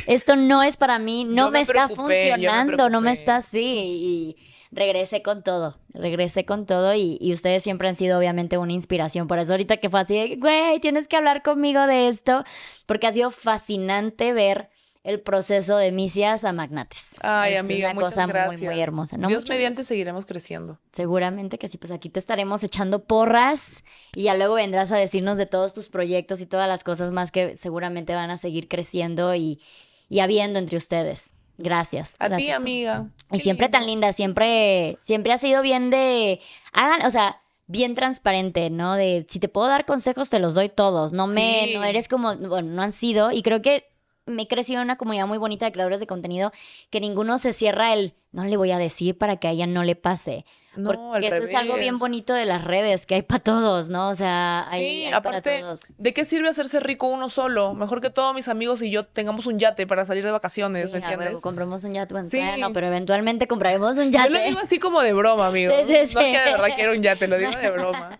Speaker 1: esto no es para mí, no me, está funcionando, no me está así. Y regresé con todo, regresé con todo y, y, ustedes siempre han sido obviamente una inspiración. Por eso ahorita que fue así, güey, tienes que hablar conmigo de esto, porque ha sido fascinante ver el proceso de misias a magnates.
Speaker 2: Ay, amiga, una cosa
Speaker 1: muy, muy hermosa. ¿no?
Speaker 2: Dios mediante seguiremos creciendo.
Speaker 1: Seguramente que sí, pues aquí te estaremos echando porras y ya luego vendrás a decirnos de todos tus proyectos y todas las cosas más que seguramente van a seguir creciendo y, y habiendo entre ustedes. Gracias.
Speaker 2: A
Speaker 1: ti,
Speaker 2: amiga.
Speaker 1: Y siempre tan linda, siempre, siempre ha sido bien de, hagan, o sea, bien transparente, ¿no? De si te puedo dar consejos, te los doy todos. No me, no eres como, bueno, no han sido. Y creo que me he crecido en una comunidad muy bonita de creadores de contenido que ninguno se cierra el no le voy a decir para que a ella no le pase.
Speaker 2: No,
Speaker 1: Porque eso es algo bien bonito de las redes, que hay para todos, ¿no? O sea, hay,
Speaker 2: sí, aparte,
Speaker 1: para todos.
Speaker 2: ¿de qué sirve hacerse rico uno solo? Mejor que todos mis amigos y yo tengamos un yate para salir de vacaciones, ¿me entiendes?
Speaker 1: compramos un yate, bueno, sí. no, pero eventualmente compraremos un yate.
Speaker 2: Yo lo digo así como de broma, amigo.
Speaker 1: Sí,
Speaker 2: no es que de verdad quiero un yate, lo digo de broma.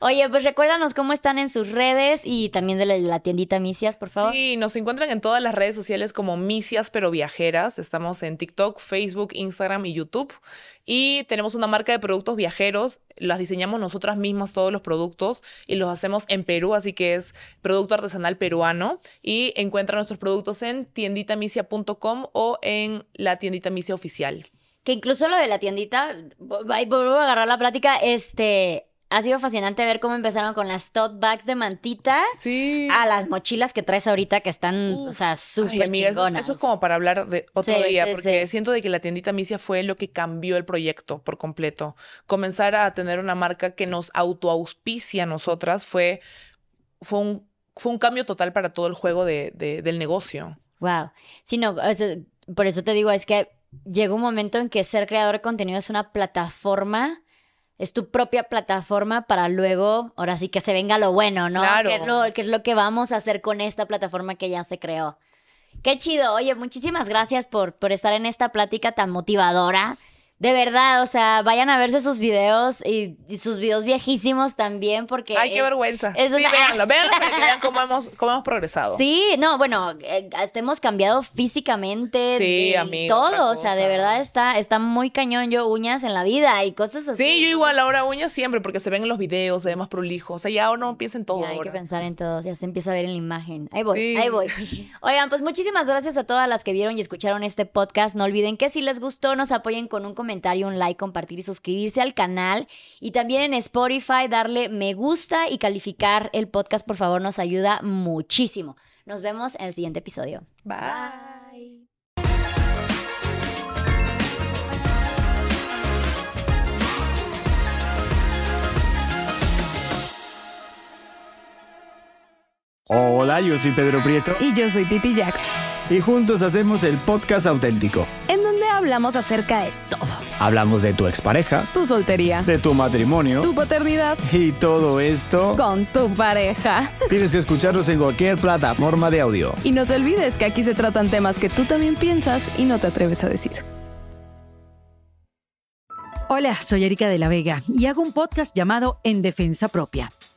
Speaker 1: Oye, pues recuérdanos cómo están en sus redes y también de la, tiendita Misias, por favor.
Speaker 2: Sí, nos encuentran en todas las redes sociales como Misias pero viajeras. Estamos en TikTok, Facebook, Instagram y YouTube. Y tenemos una marca de productos viajeros. Las diseñamos nosotras mismas todos los productos y los hacemos en Perú, así que es producto artesanal peruano. Y encuentran nuestros productos en tienditamisia.com o en la tiendita Misia oficial.
Speaker 1: Que incluso lo de la tiendita, vuelvo a agarrar la plática, este, ha sido fascinante ver cómo empezaron con las tote bags de mantita
Speaker 2: sí.
Speaker 1: a las mochilas que traes ahorita que están, o sea, súper chingonas.
Speaker 2: Eso, es como para hablar de otro día, porque siento de que la tiendita Misia fue lo que cambió el proyecto por completo. Comenzar a tener una marca que nos autoauspicia a nosotras fue, fue, un, fue un cambio total para todo el juego de, del negocio.
Speaker 1: Wow. Sí, no, por eso te digo, es que llega un momento en que ser creador de contenido es una plataforma es tu propia plataforma para luego, ahora sí que se venga lo bueno, ¿no?
Speaker 2: Claro.
Speaker 1: ¿Qué es lo, qué es lo que vamos a hacer con esta plataforma que ya se creó? Qué chido. Oye, muchísimas gracias por, por estar en esta plática tan motivadora De verdad, o sea, vayan a verse sus videos y, y sus videos viejísimos también porque...
Speaker 2: Ay, qué
Speaker 1: es-
Speaker 2: vergüenza.
Speaker 1: es
Speaker 2: sí,
Speaker 1: una-
Speaker 2: véanlo, véanlo para que vean cómo hemos, cómo hemos progresado.
Speaker 1: Sí, no, bueno, eh, hasta hemos cambiado físicamente.
Speaker 2: Sí, amiga, otra
Speaker 1: Todo, o sea, de verdad está, está muy cañón yo uñas en la vida y cosas así.
Speaker 2: Sí, yo igual ahora uñas siempre porque se ven en los videos, se ve más prolijo. O sea, ya ahora no piensen todo
Speaker 1: Ya hay que pensar en todo, ya se empieza a ver en la imagen. Ahí voy,
Speaker 2: Sí.
Speaker 1: ahí voy. Oigan, pues muchísimas gracias a todas las que vieron y escucharon este podcast. No olviden que si les gustó, nos apoyen con un comentario, un like, compartir y suscribirse al canal. Y también en Spotify, darle me gusta y calificar el podcast, por favor, nos ayuda muchísimo. Nos vemos en el siguiente episodio.
Speaker 2: Bye.
Speaker 3: Hola, yo soy Pedro Prieto
Speaker 4: Y yo soy Titi Jax,
Speaker 3: y juntos hacemos el podcast auténtico.
Speaker 4: en hablamos acerca de todo.
Speaker 3: Hablamos de tu expareja,
Speaker 4: Tu soltería,
Speaker 3: de tu matrimonio
Speaker 4: tu paternidad,
Speaker 3: y todo esto.
Speaker 4: con tu pareja.
Speaker 3: Tienes que escucharnos en cualquier plataforma de audio.
Speaker 4: Y no te olvides que aquí se tratan temas que tú también piensas y no te atreves a decir.
Speaker 5: Hola, soy Erika de la Vega y hago un podcast llamado En Defensa Propia,